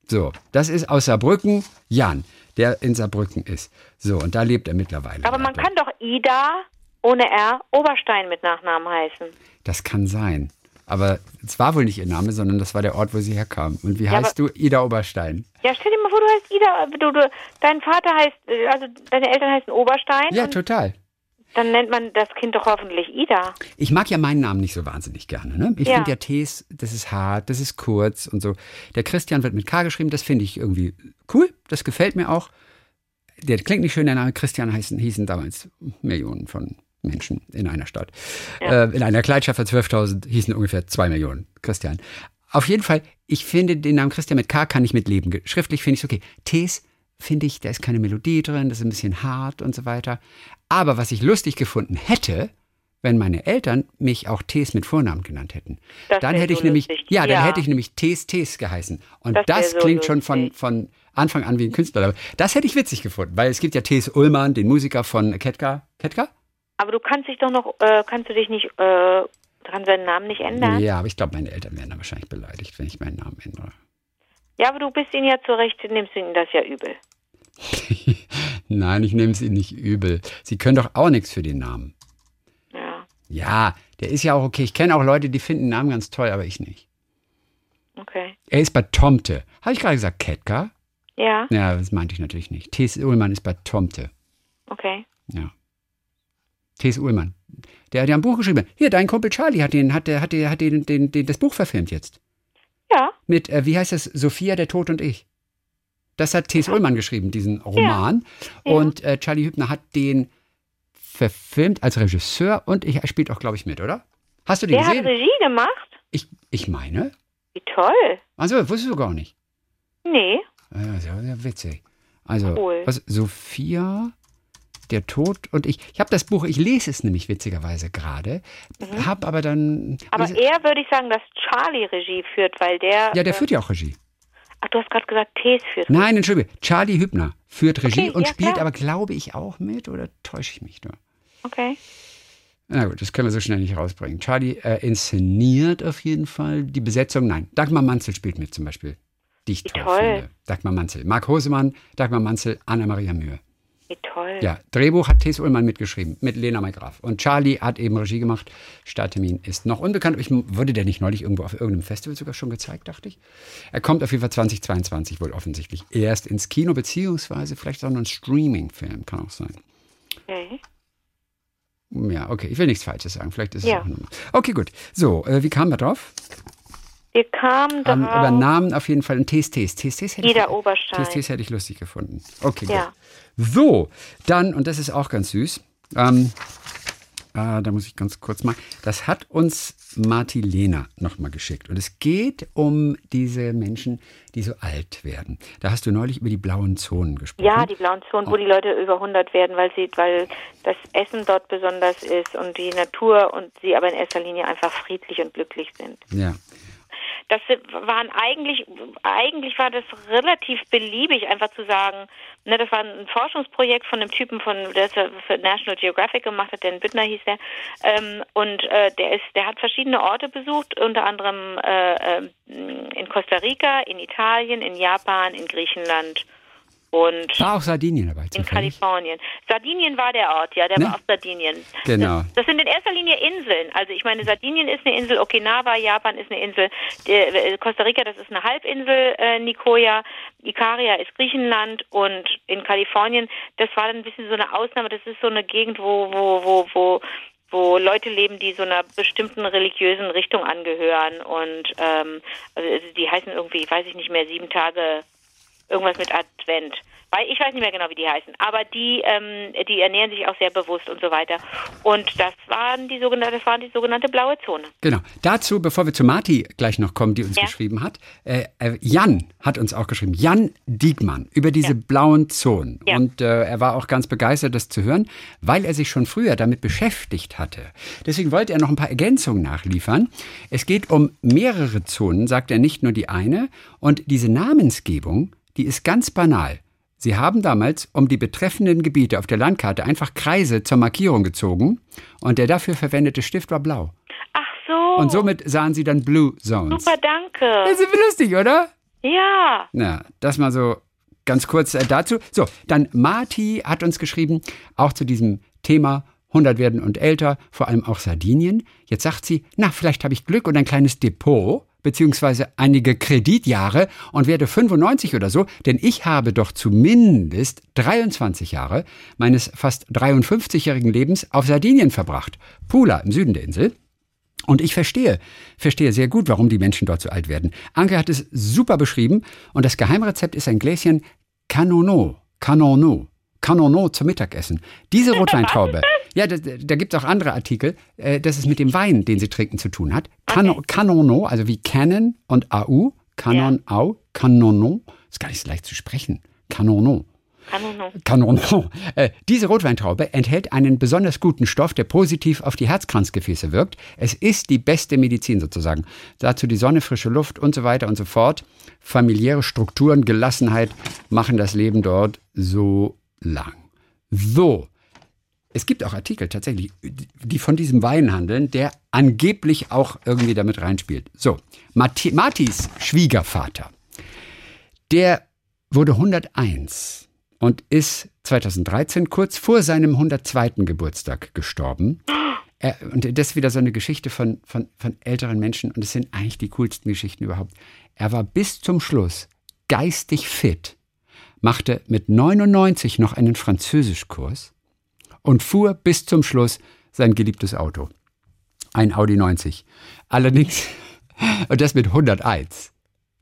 So, das ist aus Saarbrücken Jan, der in Saarbrücken ist. So, und da lebt er mittlerweile. Aber man kann doch Ida ohne R Oberstein mit Nachnamen heißen. Das kann sein. Aber es war wohl nicht ihr Name, sondern das war der Ort, wo sie herkam. Und wie ja, heißt du? Ida Oberstein. Ja, stell dir mal vor, du heißt Ida. Du, du, dein Vater heißt, also deine Eltern heißen Oberstein. Ja, total. Dann nennt man das Kind doch hoffentlich Ida. Ich mag ja meinen Namen nicht so wahnsinnig gerne. Ne? Ich ja. finde ja T's, das ist hart, das ist kurz und so. Der Christian wird mit K geschrieben, das finde ich irgendwie cool, das gefällt mir auch. Der klingt nicht schön, der Name Christian heißen, hießen damals Millionen von Menschen in einer Stadt. Ja. Äh, in einer Kleinstadt von 12.000 hießen ungefähr zwei Millionen Christian. Auf jeden Fall, ich finde den Namen Christian mit K kann ich mitleben. Schriftlich finde ich es okay. T's finde ich, da ist keine Melodie drin, das ist ein bisschen hart und so weiter. Aber was ich lustig gefunden hätte, wenn meine Eltern mich auch T's mit Vornamen genannt hätten. Das dann hätte ich so nämlich, ja, dann ja. hätte ich nämlich T's T's geheißen. Und das, das so klingt lustig. schon von, von Anfang an wie ein Künstler. Das hätte ich witzig gefunden, weil es gibt ja T's Ullmann, den Musiker von Ketka. Ketka? Aber du kannst dich doch noch, äh, kannst du dich nicht, äh, kannst deinen Namen nicht ändern? Ja, aber ich glaube, meine Eltern wären dann wahrscheinlich beleidigt, wenn ich meinen Namen ändere. Ja, aber du bist ihnen ja zurecht, nimmst ihnen das ja übel. (laughs) Nein, ich nehme es ihnen nicht übel. Sie können doch auch nichts für den Namen. Ja. Ja, der ist ja auch okay. Ich kenne auch Leute, die finden den Namen ganz toll, aber ich nicht. Okay. Er ist bei Tomte. Habe ich gerade gesagt Ketka? Ja. Ja, das meinte ich natürlich nicht. T.S. Ullmann ist bei Tomte. Okay. Ja. T.S. Ullmann. Der hat ja ein Buch geschrieben. Hier, dein Kumpel Charlie hat, den, hat, hat, hat den, den, den, das Buch verfilmt jetzt. Ja. Mit, äh, wie heißt das? Sophia, der Tod und ich. Das hat T.S. Ullmann geschrieben, diesen Roman. Ja. Und äh, Charlie Hübner hat den verfilmt als Regisseur und ich, er spielt auch, glaube ich, mit, oder? Hast du den der gesehen? Der hat Regie gemacht? Ich, ich meine. Wie toll. Also, wusstest du gar nicht? Nee. Ja, sehr, sehr witzig. Also, cool. was, Sophia, der Tod und ich. Ich habe das Buch, ich lese es nämlich witzigerweise gerade, mhm. habe aber dann. Aber eher würde ich sagen, dass Charlie Regie führt, weil der. Ja, der äh, führt ja auch Regie. Ach, du hast gerade gesagt, Tees führt Regie. Nein, Entschuldige, Charlie Hübner führt Regie okay, und ja, spielt klar. aber, glaube ich, auch mit oder täusche ich mich nur? Okay. Na gut, das können wir so schnell nicht rausbringen. Charlie äh, inszeniert auf jeden Fall die Besetzung. Nein, Dagmar Manzel spielt mit zum Beispiel. Die ich toll, toll finde. Dagmar Manzel. Marc Hosemann, Dagmar Manzel, Anna-Maria Mühe. Wie toll. Ja, Drehbuch hat Tess Ullmann mitgeschrieben, mit Lena Maigraf. Und Charlie hat eben Regie gemacht. Starttermin ist noch unbekannt. Ich wurde der nicht neulich irgendwo auf irgendeinem Festival sogar schon gezeigt, dachte ich. Er kommt auf jeden Fall 2022 wohl offensichtlich erst ins Kino, beziehungsweise vielleicht auch noch ein Streaming-Film, kann auch sein. Okay. Ja, okay, ich will nichts Falsches sagen. Vielleicht ist ja. es auch eine Okay, gut. So, äh, wie kamen wir drauf? Wir kamen um, Über Namen auf jeden Fall Test. Test, Test hätte Ida ich, Oberstein. Hätte ich lustig gefunden. Okay, ja. gut. So, dann, und das ist auch ganz süß, ähm, äh, da muss ich ganz kurz mal, das hat uns Martilena nochmal geschickt. Und es geht um diese Menschen, die so alt werden. Da hast du neulich über die blauen Zonen gesprochen. Ja, die blauen Zonen, oh. wo die Leute über 100 werden, weil, sie, weil das Essen dort besonders ist und die Natur und sie aber in erster Linie einfach friedlich und glücklich sind. Ja, das waren eigentlich, eigentlich war das relativ beliebig, einfach zu sagen, ne, das war ein Forschungsprojekt von einem Typen von, der für National Geographic gemacht hat, Dan Bittner hieß der, ähm, und äh, der ist, der hat verschiedene Orte besucht, unter anderem äh, ähm, in Costa Rica, in Italien, in Japan, in Griechenland Und war auch Sardinien dabei. In Kalifornien. Sardinien war der Ort, ja, der ne? war auf Sardinien. Genau. Das, das, sind in erster Linie Inseln. Also ich meine, Sardinien ist eine Insel, Okinawa, Japan ist eine Insel, äh, Costa Rica, das ist eine Halbinsel, äh, Nicoya, Ikaria ist Griechenland und in Kalifornien, das war dann ein bisschen so eine Ausnahme, das ist so eine Gegend, wo, wo, wo, wo wo Leute leben, die so einer bestimmten religiösen Richtung angehören und ähm, also die heißen irgendwie, weiß ich nicht mehr, sieben Tage irgendwas mit Advent. Weil ich weiß nicht mehr genau, wie die heißen, aber die, ähm, die ernähren sich auch sehr bewusst und so weiter. Und das waren die sogenannte, das waren die sogenannte blaue Zone. Genau. Dazu, bevor wir zu Marti gleich noch kommen, die uns ja. geschrieben hat, äh, äh, Jan hat uns auch geschrieben, Jan Diegmann über diese ja. blauen Zonen. Ja. Und äh, er war auch ganz begeistert, das zu hören, weil er sich schon früher damit beschäftigt hatte. Deswegen wollte er noch ein paar Ergänzungen nachliefern. Es geht um mehrere Zonen, sagt er nicht nur die eine. Und diese Namensgebung, die ist ganz banal. Sie haben damals um die betreffenden Gebiete auf der Landkarte einfach Kreise zur Markierung gezogen und der dafür verwendete Stift war blau. Ach so. Und somit sahen sie dann Blue Zones. Super, danke. Das ist lustig, oder? Ja. Na, das mal so ganz kurz äh, dazu. So, dann Marti hat uns geschrieben, auch zu diesem Thema 100 werden und älter, vor allem auch Sardinien. Jetzt sagt sie, na, vielleicht habe ich Glück und ein kleines Depot beziehungsweise einige Kreditjahre und werde 95 oder so, denn ich habe doch zumindest 23 Jahre meines fast 53-jährigen Lebens auf Sardinien verbracht. Pula im Süden der Insel. Und ich verstehe, verstehe sehr gut, warum die Menschen dort so alt werden. Anke hat es super beschrieben und das Geheimrezept ist ein Gläschen Canono. Canono. Canono zum Mittagessen. Diese Rotweintraube. (laughs) Ja, da, da gibt es auch andere Artikel. Äh, das ist mit dem Wein, den sie trinken, zu tun hat. Can okay. Also wie Canon und AU. Canon, ja. Au, Canono. Ist gar nicht so leicht zu sprechen. Canono. Canono. Canono. Äh, diese Rotweintraube enthält einen besonders guten Stoff, der positiv auf die Herzkranzgefäße wirkt. Es ist die beste Medizin sozusagen. Dazu die Sonne, frische Luft und so weiter und so fort. Familiäre Strukturen, Gelassenheit machen das Leben dort so lang. So, es gibt auch Artikel tatsächlich, die von diesem Wein handeln, der angeblich auch irgendwie damit reinspielt. So, Marti, Martis Schwiegervater, der wurde 101 und ist 2013 kurz vor seinem 102. Geburtstag gestorben. Er, und das ist wieder so eine Geschichte von, von, von älteren Menschen und es sind eigentlich die coolsten Geschichten überhaupt. Er war bis zum Schluss geistig fit, machte mit 99 noch einen Französischkurs und fuhr bis zum Schluss sein geliebtes Auto. Ein Audi 90. Allerdings, (laughs) und das mit 101.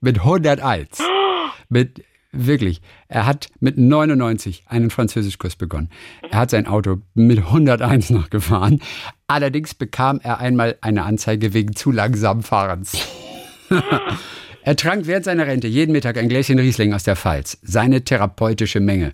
Mit 101. (gasps) Mit, wirklich, er hat mit 99 einen Französischkurs begonnen. Er hat sein Auto mit 101 noch gefahren. Allerdings bekam er einmal eine Anzeige wegen zu langsamen Fahrens. (gasps) (laughs) er trank während seiner Rente jeden Mittag ein Gläschen Riesling aus der Pfalz. Seine therapeutische Menge.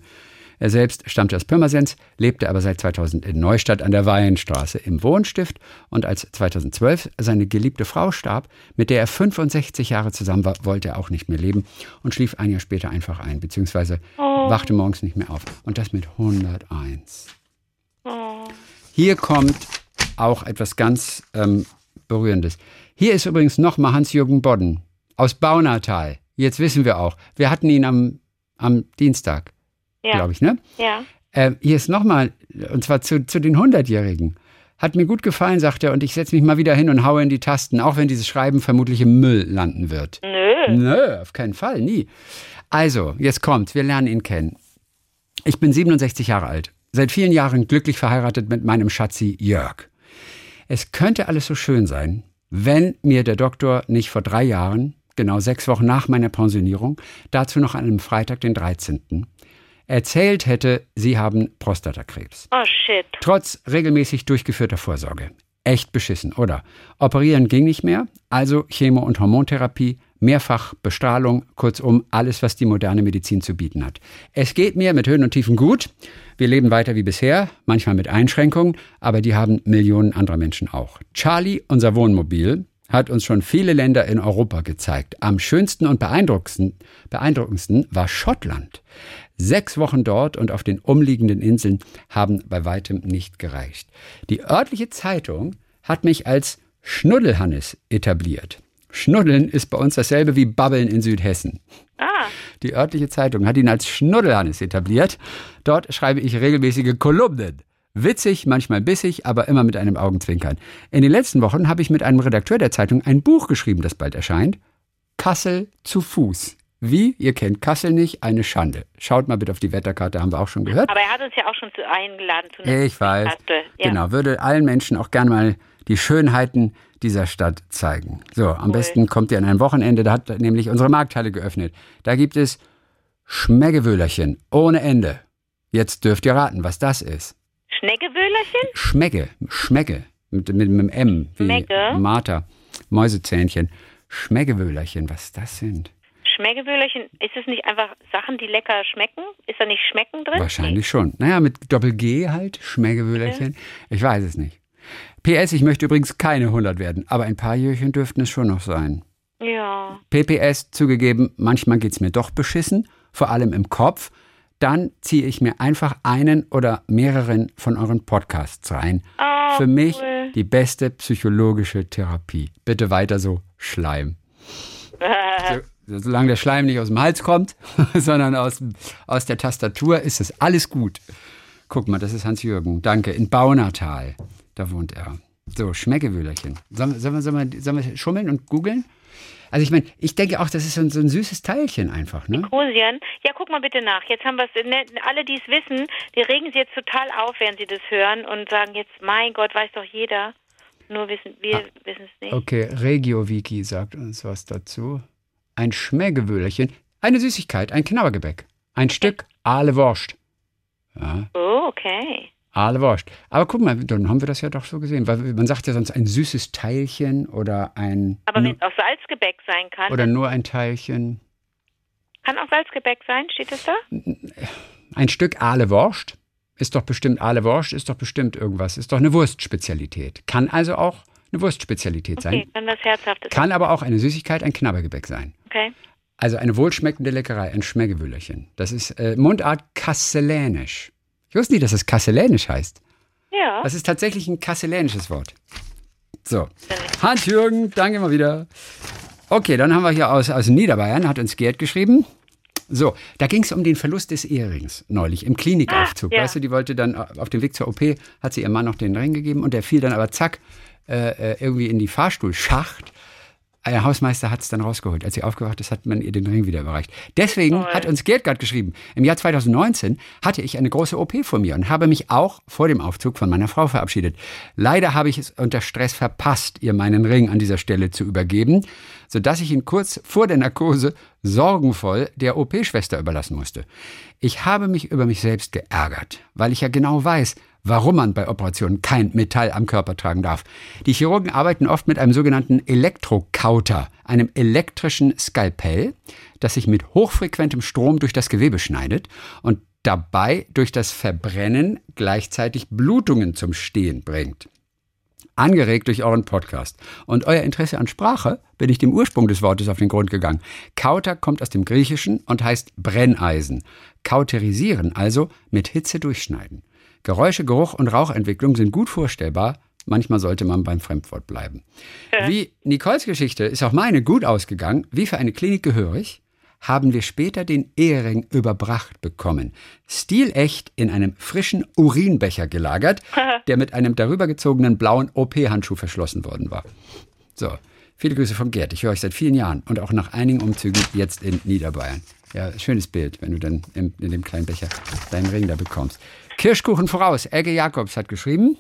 Er selbst stammte aus Pirmasens, lebte aber seit 2000 in Neustadt an der Weinstraße im Wohnstift und als 2012 seine geliebte Frau starb, mit der er 65 Jahre zusammen war, wollte er auch nicht mehr leben und schlief ein Jahr später einfach ein, beziehungsweise oh. wachte morgens nicht mehr auf. Und das mit 101. Oh. Hier kommt auch etwas ganz ähm, Berührendes. Hier ist übrigens nochmal Hans-Jürgen Bodden aus Baunatal. Jetzt wissen wir auch. Wir hatten ihn am, am Dienstag ja. glaube ich, ne? Ja. Äh, hier ist nochmal, und zwar zu, zu den 100-Jährigen. Hat mir gut gefallen, sagt er, und ich setze mich mal wieder hin und haue in die Tasten, auch wenn dieses Schreiben vermutlich im Müll landen wird. Nö. Nö, auf keinen Fall, nie. Also, jetzt kommt, wir lernen ihn kennen. Ich bin 67 Jahre alt, seit vielen Jahren glücklich verheiratet mit meinem Schatzi Jörg. Es könnte alles so schön sein, wenn mir der Doktor nicht vor drei Jahren, genau sechs Wochen nach meiner Pensionierung, dazu noch an einem Freitag, den 13., erzählt hätte, sie haben Prostatakrebs. Oh shit. Trotz regelmäßig durchgeführter Vorsorge. Echt beschissen, oder? Operieren ging nicht mehr, also Chemo- und Hormontherapie, mehrfach Bestrahlung, kurzum alles, was die moderne Medizin zu bieten hat. Es geht mir mit Höhen und Tiefen gut. Wir leben weiter wie bisher, manchmal mit Einschränkungen, aber die haben Millionen anderer Menschen auch. Charlie, unser Wohnmobil, hat uns schon viele Länder in Europa gezeigt. Am schönsten und beeindruckendsten, beeindruckendsten war Schottland. Sechs Wochen dort und auf den umliegenden Inseln haben bei weitem nicht gereicht. Die örtliche Zeitung hat mich als Schnuddelhannes etabliert. Schnuddeln ist bei uns dasselbe wie Babbeln in Südhessen. Ah. Die örtliche Zeitung hat ihn als Schnuddelhannes etabliert. Dort schreibe ich regelmäßige Kolumnen. Witzig, manchmal bissig, aber immer mit einem Augenzwinkern. In den letzten Wochen habe ich mit einem Redakteur der Zeitung ein Buch geschrieben, das bald erscheint. Kassel zu Fuß. Wie? Ihr kennt Kassel nicht? Eine Schande. Schaut mal bitte auf die Wetterkarte, haben wir auch schon gehört. Aber er hat uns ja auch schon zu eingeladen zu Ich weiß. Ja. Genau, würde allen Menschen auch gern mal die Schönheiten dieser Stadt zeigen. So, am besten kommt ihr an ein Wochenende, da hat nämlich unsere Markthalle geöffnet. Da gibt es Schmeggewöhlerchen ohne Ende. Jetzt dürft ihr raten, was das ist. Schneckewöhlerchen? Schmecke, Schmecke, mit, mit, mit dem M, wie Schmecke? Martha, Mäusezähnchen. Schmeggewöhlerchen, was das sind? Schmeckewöhlerchen, ist es nicht einfach Sachen, die lecker schmecken? Ist da nicht Schmecken drin? Wahrscheinlich schon. Naja, mit Doppel-G halt, Schmeggewöhlerchen. Ich weiß es nicht. PS, ich möchte übrigens keine 100 werden, aber ein paar Jährchen dürften es schon noch sein. Ja. PPS zugegeben, manchmal geht's mir doch beschissen, vor allem im Kopf. Dann ziehe ich mir einfach einen oder mehreren von euren Podcasts rein. Oh, Für mich cool. die beste psychologische Therapie. Bitte weiter so, Schleim. (laughs) So, solange der Schleim nicht aus dem Hals kommt, (laughs) sondern aus, aus der Tastatur, ist es alles gut. Guck mal, das ist Hans-Jürgen. Danke. In Baunatal. Da wohnt er. So, Schmeckewöhlerchen. Sollen, wir- sollen, wir, sollen, sollen wir schummeln und googeln? Also ich meine, ich denke auch, das ist so ein, so ein süßes Teilchen einfach, ne? Kosien. Ja, guck mal bitte nach. Jetzt haben wir es, ne, alle, die es wissen, die regen sich jetzt total auf, während sie das hören und sagen jetzt, mein Gott, weiß doch jeder. Nur wissen, wir wissen es nicht. Okay, RegioWiki sagt uns was dazu. Ein Schmeckewöhlerchen, eine Süßigkeit, ein Knabbergebäck, ein Stück Aale Wurst. Ja, Oh, okay. Aale Wurst. Aber guck mal, dann haben wir das ja doch so gesehen, weil man sagt ja sonst ein süßes Teilchen oder ein Aber wenn es auch Salzgebäck sein kann, oder nur ein Teilchen. kann auch Salzgebäck sein, steht es da? Ein Stück Aale Wurst ist doch bestimmt Aale Wurst, ist doch bestimmt irgendwas, ist doch eine Wurstspezialität. Kann also auch eine Wurstspezialität sein. Okay, dann was Herzhaftes. Kann aber auch eine Süßigkeit, ein Knabbergebäck sein. Okay. Also eine wohlschmeckende Leckerei, ein Schmeckewüllerchen. Das ist äh, Mundart Kasselänisch. Ich wusste nicht, dass es Kasselänisch heißt. Ja. Das ist tatsächlich ein kasselänisches Wort. So. Hans-Jürgen, danke mal wieder. Okay, dann haben wir hier aus, aus Niederbayern, hat uns Gerd geschrieben. So, da ging es um den Verlust des Ehrrings neulich im Klinikaufzug. Ah, ja. Weißt du, die wollte dann auf dem Weg zur OP, hat sie ihrem Mann noch den Ring gegeben und der fiel dann aber zack äh, äh, irgendwie in die Fahrstuhlschacht. Der Hausmeister hat es dann rausgeholt. Als sie aufgewacht ist, hat man ihr den Ring wieder überreicht. Deswegen hat uns Gerd gerade geschrieben, im Jahr 2019 hatte ich eine große OP vor mir und habe mich auch vor dem Aufzug von meiner Frau verabschiedet. Leider habe ich es unter Stress verpasst, ihr meinen Ring an dieser Stelle zu übergeben, sodass ich ihn kurz vor der Narkose sorgenvoll der OP-Schwester überlassen musste. Ich habe mich über mich selbst geärgert, weil ich ja genau weiß, warum man bei Operationen kein Metall am Körper tragen darf. Die Chirurgen arbeiten oft mit einem sogenannten Elektrokauter, einem elektrischen Skalpell, das sich mit hochfrequentem Strom durch das Gewebe schneidet und dabei durch das Verbrennen gleichzeitig Blutungen zum Stehen bringt. Angeregt durch euren Podcast und euer Interesse an Sprache bin ich dem Ursprung des Wortes auf den Grund gegangen. Kauter kommt aus dem Griechischen und heißt Brenneisen. Kauterisieren, also mit Hitze durchschneiden. Geräusche, Geruch und Rauchentwicklung sind gut vorstellbar. Manchmal sollte man beim Fremdwort bleiben. Wie Nicoles Geschichte ist auch meine gut ausgegangen. Wie für eine Klinik gehörig, haben wir später den Ehering überbracht bekommen. Stilecht in einem frischen Urinbecher gelagert, (laughs) der mit einem darüber gezogenen blauen OP-Handschuh verschlossen worden war. So, viele Grüße von Gerd. Ich höre euch seit vielen Jahren und auch nach einigen Umzügen jetzt in Niederbayern. Ja, schönes Bild, wenn du dann in, in dem kleinen Becher deinen Ring da bekommst. Kirschkuchen voraus. Elke Jakobs hat geschrieben.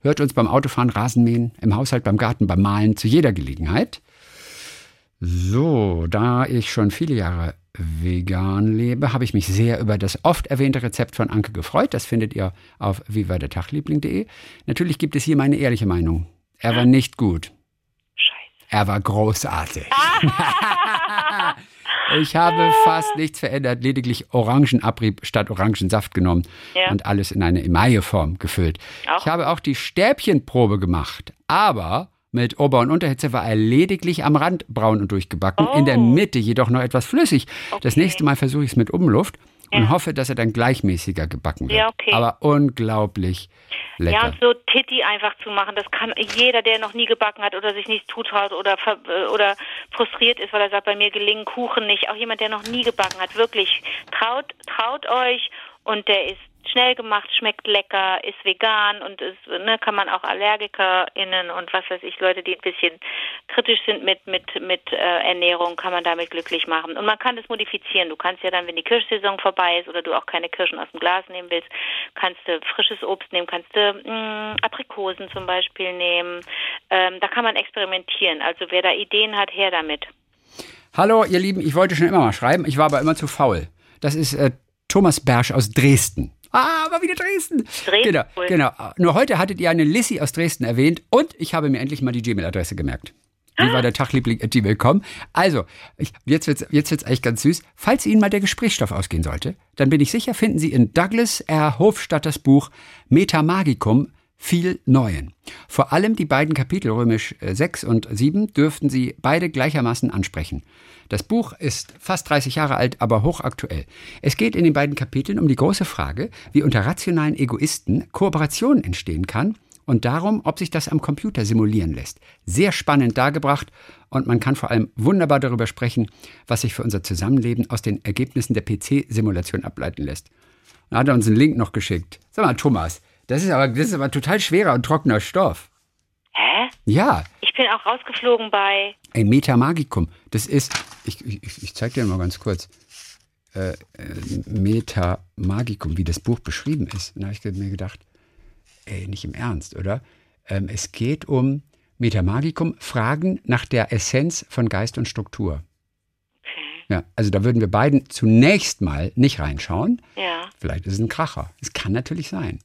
Hört uns beim Autofahren, Rasenmähen, im Haushalt, beim Garten, beim Malen, zu jeder Gelegenheit. So, da ich schon viele Jahre vegan lebe, habe ich mich sehr über das oft erwähnte Rezept von Anke gefreut. Das findet ihr auf vivadertagliebling.de. Natürlich gibt es hier meine ehrliche Meinung. Er war nicht gut. Scheiße. Er war großartig. (laughs) ich habe fast nichts verändert, lediglich Orangenabrieb statt Orangensaft genommen Ja. und alles in eine Emailleform gefüllt. Auch. Ich habe auch die Stäbchenprobe gemacht, aber mit Ober- und Unterhitze war er lediglich am Rand braun und durchgebacken, in der Oh. Mitte jedoch noch etwas flüssig. Das Okay. nächste Mal versuche ich es mit Umluft und Ja. hoffe, dass er dann gleichmäßiger gebacken wird. Ja, okay. Aber unglaublich lecker. Ja, und so Titti einfach zu machen, das kann jeder, der noch nie gebacken hat oder sich nicht zutraut oder äh, oder frustriert ist, weil er sagt, bei mir gelingen Kuchen nicht. Auch jemand, der noch nie gebacken hat, wirklich traut, traut euch und der ist schnell gemacht, schmeckt lecker, ist vegan und ist, ne, kann man auch AllergikerInnen und was weiß ich, Leute, die ein bisschen kritisch sind mit, mit, mit äh, Ernährung, kann man damit glücklich machen. Und man kann das modifizieren. Du kannst ja dann, wenn die Kirschsaison vorbei ist oder du auch keine Kirschen aus dem Glas nehmen willst, kannst du frisches Obst nehmen, kannst du mh, Aprikosen zum Beispiel nehmen. Ähm, da kann man experimentieren. Also wer da Ideen hat, her damit. Hallo, ihr Lieben, ich wollte schon immer mal schreiben, ich war aber immer zu faul. Das ist äh, Thomas Bersch aus Dresden. Ah, aber wieder Dresden. Dresden, Genau, cool. genau. Nur heute hattet ihr eine Lissy aus Dresden erwähnt und ich habe mir endlich mal die Gmail-Adresse gemerkt. Wie war der Tagliebling at gmail.com? Also, ich, jetzt wird's, jetzt wird's eigentlich ganz süß. Falls Ihnen mal der Gesprächsstoff ausgehen sollte, dann bin ich sicher, finden Sie in Douglas R. Hofstatters Buch Metamagicum viel Neuen. Vor allem die beiden Kapitel römisch äh, 6 und 7 dürften Sie beide gleichermaßen ansprechen. Das Buch ist fast 30 Jahre alt, aber hochaktuell. Es geht in den beiden Kapiteln um die große Frage, wie unter rationalen Egoisten Kooperation entstehen kann und darum, ob sich das am Computer simulieren lässt. Sehr spannend dargebracht und man kann vor allem wunderbar darüber sprechen, was sich für unser Zusammenleben aus den Ergebnissen der PC-Simulation ableiten lässt. Da hat er uns einen Link noch geschickt. Sag mal, Thomas, das ist aber, das ist aber total schwerer und trockener Stoff. Hä? Ja, Ich bin auch rausgeflogen bei ein Metamagicum. Das ist, ich, ich, ich zeig dir mal ganz kurz. Äh, äh, Metamagicum, wie das Buch beschrieben ist. Und da habe ich mir gedacht, ey, nicht im Ernst, oder? Ähm, es geht um Metamagicum, Fragen nach der Essenz von Geist und Struktur. Ja, also da würden wir beiden zunächst mal nicht reinschauen. ja. Vielleicht ist es ein Kracher. Es kann natürlich sein.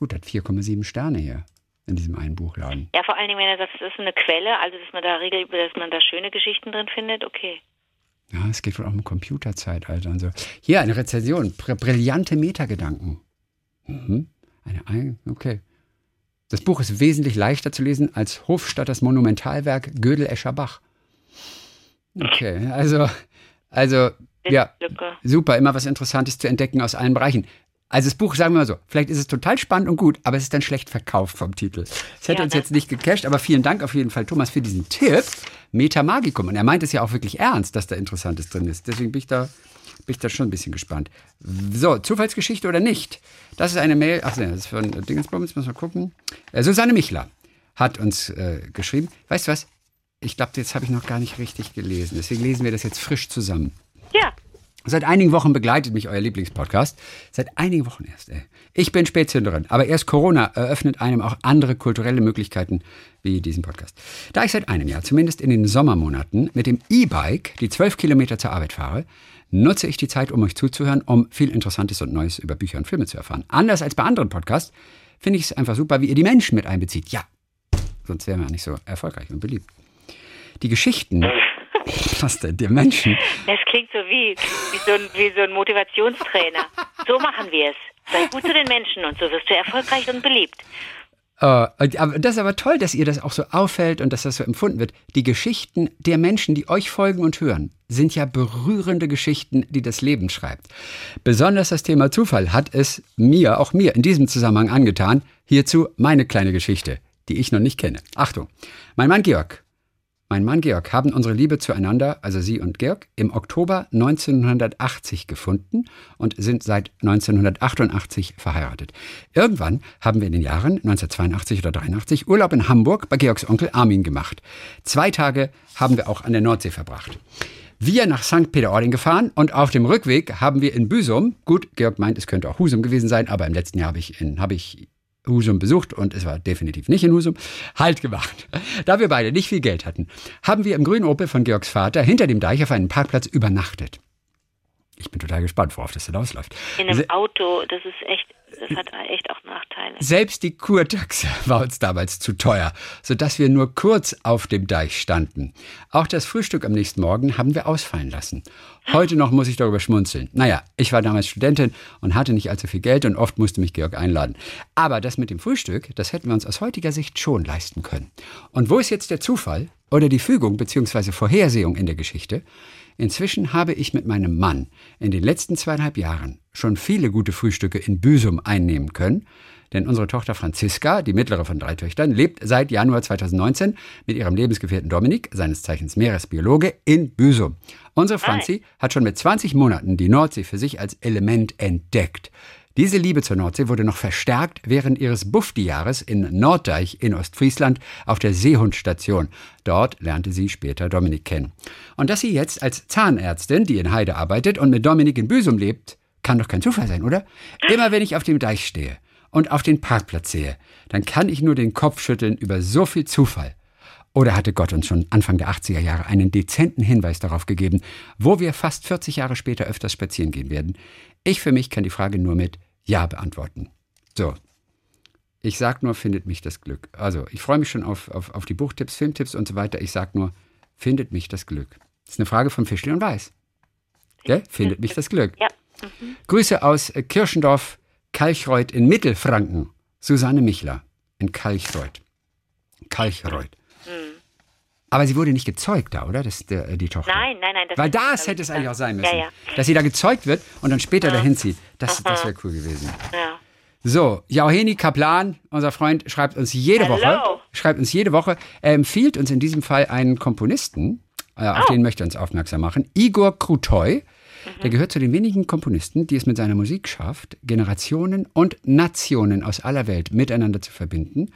Gut, hat 4,7 Sterne hier in diesem einen Buchladen. Ja, vor allen Dingen, wenn er sagt, es ist eine Quelle, also dass man da regel, dass man da schöne Geschichten drin findet, okay. Ja, es geht wohl auch um Computerzeitalter und so. Hier eine Rezension. Br brillante Metagedanken. Mhm. Eine ein okay. Das Buch ist wesentlich leichter zu lesen als Hofstatters Monumentalwerk Gödel-Escher Bach. Okay, also, also, ja, super, immer was Interessantes zu entdecken aus allen Bereichen. Also das Buch, sagen wir mal so, vielleicht ist es total spannend und gut, aber es ist dann schlecht verkauft vom Titel. Es hätte Ja, uns jetzt nicht gecasht, aber vielen Dank auf jeden Fall, Thomas, für diesen Tipp. Metamagicum. Und er meint es ja auch wirklich ernst, dass da Interessantes drin ist. Deswegen bin ich da, bin ich da schon ein bisschen gespannt. So, Zufallsgeschichte oder nicht? Das ist eine Mail, ach nee, das ist von Dingensbums, müssen wir gucken. Äh, Susanne Michler hat uns äh, geschrieben. Weißt du was? Ich glaube, jetzt habe ich noch gar nicht richtig gelesen. Deswegen lesen wir das jetzt frisch zusammen. Seit einigen Wochen begleitet mich euer Lieblingspodcast. Seit einigen Wochen erst, ey. Ich bin Spätzünderin, aber erst Corona eröffnet einem auch andere kulturelle Möglichkeiten wie diesen Podcast. Da ich seit einem Jahr, zumindest in den Sommermonaten, mit dem E-Bike die zwölf Kilometer zur Arbeit fahre, nutze ich die Zeit, um euch zuzuhören, um viel Interessantes und Neues über Bücher und Filme zu erfahren. Anders als bei anderen Podcasts finde ich es einfach super, wie ihr die Menschen mit einbezieht. Ja, sonst wären wir ja nicht so erfolgreich und beliebt. Die Geschichten, was denn, der Menschen, das klingt so wie, wie, so ein, wie so ein Motivationstrainer. So machen wir es. Sei gut zu den Menschen und so wirst du erfolgreich und beliebt. Äh, aber das ist aber toll, dass ihr das auch so auffällt und dass das so empfunden wird. Die Geschichten der Menschen, die euch folgen und hören, sind ja berührende Geschichten, die das Leben schreibt. Besonders das Thema Zufall hat es mir, auch mir in diesem Zusammenhang angetan. Hierzu meine kleine Geschichte, die ich noch nicht kenne. Achtung, mein Mann Georg mein Mann Georg haben unsere Liebe zueinander, also Sie und Georg, im Oktober 1980 gefunden und sind seit 1988 verheiratet. Irgendwann haben wir in den Jahren 1982 oder 83 Urlaub in Hamburg bei Georgs Onkel Armin gemacht. Zwei Tage haben wir auch an der Nordsee verbracht. Wir nach St. Peter-Ording gefahren und auf dem Rückweg haben wir in Büsum, gut, Georg meint, es könnte auch Husum gewesen sein, aber im letzten Jahr habe ich, in, habe ich Husum besucht und es war definitiv nicht in Husum, Halt gemacht. Da wir beide nicht viel Geld hatten, haben wir im grünen Opel von Georgs Vater hinter dem Deich auf einem Parkplatz übernachtet. Ich bin total gespannt, worauf das hinausläuft. In einem Se- Auto, das ist echt, das hat echt auch Nachteile. Selbst die Kurtaxe (laughs) war uns damals zu teuer, sodass wir nur kurz auf dem Deich standen. Auch das Frühstück am nächsten Morgen haben wir ausfallen lassen. Heute noch muss ich darüber schmunzeln. Naja, ich war damals Studentin und hatte nicht allzu viel Geld und oft musste mich Georg einladen. Aber das mit dem Frühstück, das hätten wir uns aus heutiger Sicht schon leisten können. Und wo ist jetzt der Zufall oder die Fügung bzw. Vorhersehung in der Geschichte? Inzwischen habe ich mit meinem Mann in den letzten zweieinhalb Jahren schon viele gute Frühstücke in Büsum einnehmen können, denn unsere Tochter Franziska, die mittlere von drei Töchtern, lebt seit Januar 2019 mit ihrem Lebensgefährten Dominik, seines Zeichens Meeresbiologe, in Büsum. Unsere Franzi hat schon mit 20 Monaten die Nordsee für sich als Element entdeckt. Diese Liebe zur Nordsee wurde noch verstärkt während ihres Bufti-Jahres in Norddeich in Ostfriesland auf der Seehundstation. Dort lernte sie später Dominik kennen. Und dass sie jetzt als Zahnärztin, die in Heide arbeitet und mit Dominik in Büsum lebt, kann doch kein Zufall sein, oder? Immer wenn ich auf dem Deich stehe und auf den Parkplatz sehe, dann kann ich nur den Kopf schütteln über so viel Zufall. Oder hatte Gott uns schon Anfang der 80er Jahre einen dezenten Hinweis darauf gegeben, wo wir fast 40 Jahre später öfters spazieren gehen werden? Ich für mich kann die Frage nur mit Ja beantworten. So. Ich sag nur, findet mich das Glück. Also, ich freue mich schon auf, auf, auf die Buchtipps, Filmtipps und so weiter. Ich sag nur, findet mich das Glück. Das ist eine Frage von Fischli und Weiß. Gell? Findet mich das Glück. Ja. Mhm. Grüße aus Kirchendorf, Kalchreuth in Mittelfranken. Susanne Michler in Kalchreuth. Kalchreuth. Aber sie wurde nicht gezeugt da, oder? Das, der, die Tochter. Nein, nein, nein. Das Weil das hätte es eigentlich auch sein müssen. Ja, ja. Dass sie da gezeugt wird und dann später dahin zieht. Das, das wäre cool gewesen. ja. So, Jauheni Kaplan, unser Freund, schreibt uns jede Hello. Woche, schreibt uns jede Woche, er empfiehlt uns in diesem Fall einen Komponisten, äh, auf Oh. den möchte er uns aufmerksam machen, Igor Krutoy. Der gehört zu den wenigen Komponisten, die es mit seiner Musik schafft, Generationen und Nationen aus aller Welt miteinander zu verbinden.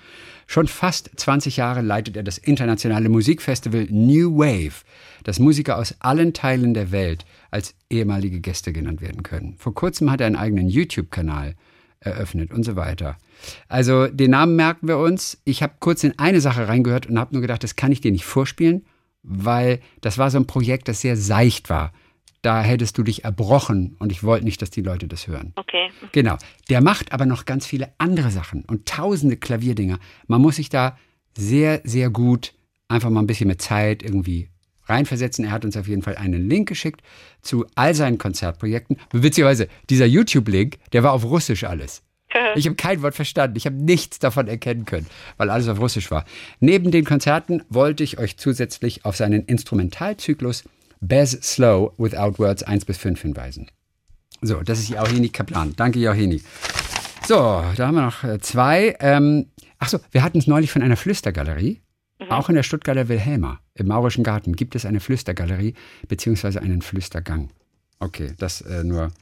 Schon fast 20 Jahre leitet er das internationale Musikfestival New Wave, das Musiker aus allen Teilen der Welt als ehemalige Gäste genannt werden können. Vor kurzem hat er einen eigenen YouTube-Kanal eröffnet und so weiter. Also den Namen merken wir uns. Ich habe kurz in eine Sache reingehört und habe nur gedacht, das kann ich dir nicht vorspielen, weil das war so ein Projekt, das sehr seicht war. Da hättest du dich erbrochen und ich wollte nicht, dass die Leute das hören. Okay. Genau. Der macht aber noch ganz viele andere Sachen und tausende Klavierdinger. Man muss sich da sehr, sehr gut einfach mal ein bisschen mit Zeit irgendwie reinversetzen. Er hat uns auf jeden Fall einen Link geschickt zu all seinen Konzertprojekten. Witzigerweise, dieser YouTube-Link, der war auf Russisch alles. (laughs) Ich habe kein Wort verstanden. Ich habe nichts davon erkennen können, weil alles auf Russisch war. Neben den Konzerten wollte ich euch zusätzlich auf seinen Instrumentalzyklus Bez Slow Without Words 1 bis 5 hinweisen. So, das ist Jauheni Kaplan. Danke, Jauheni. So, da haben wir noch äh, zwei. Ähm, Achso, wir hatten es neulich von einer Flüstergalerie. Auch in der Stuttgarter Wilhelma, im Maurischen Garten, gibt es eine Flüstergalerie beziehungsweise einen Flüstergang. Okay, das äh, nur.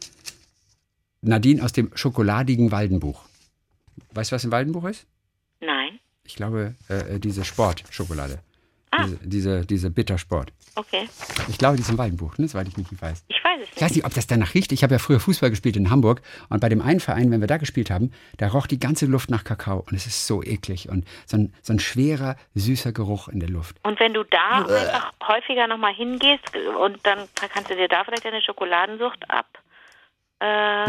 Nadine aus dem schokoladigen Waldenbuch. Weißt du, was ein Waldenbuch ist? Nein. Ich glaube, äh, äh, diese Sportschokolade. Ah. Diese, diese, diese Bittersport. Okay. Ich glaube, die ist im Waldenbuch, ne? soweit ich nicht weiß. Ich weiß es Ich nicht. weiß nicht, ob das danach riecht. Ich habe ja früher Fußball gespielt in Hamburg und bei dem einen Verein, wenn wir da gespielt haben, da roch die ganze Luft nach Kakao und es ist so eklig und so ein, so ein schwerer, süßer Geruch in der Luft. Und wenn du da einfach häufiger nochmal hingehst und dann kannst du dir da vielleicht deine Schokoladensucht ab. Äh,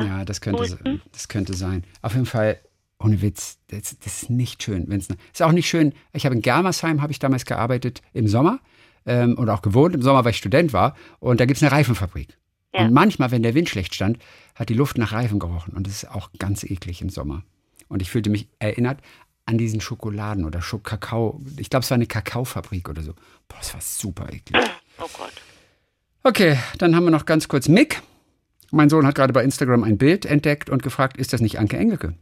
Ja, das könnte, das könnte sein. Auf jeden Fall, ohne Witz, das, das ist nicht schön. Wenn's, ist auch nicht schön. Ich habe in Germersheim, habe ich damals gearbeitet im Sommer ähm, und auch gewohnt im Sommer, weil ich Student war. Und da gibt es eine Reifenfabrik. Ja. Und manchmal, wenn der Wind schlecht stand, hat die Luft nach Reifen gerochen. Und das ist auch ganz eklig im Sommer. Und ich fühlte mich erinnert an diesen Schokoladen oder Schok Kakao. Ich glaube, es war eine Kakaofabrik oder so. Boah, das war super eklig. oh Gott. Okay, dann haben wir noch ganz kurz Mick. Mein Sohn hat gerade bei Instagram ein Bild entdeckt und gefragt, ist das nicht Anke Engelke?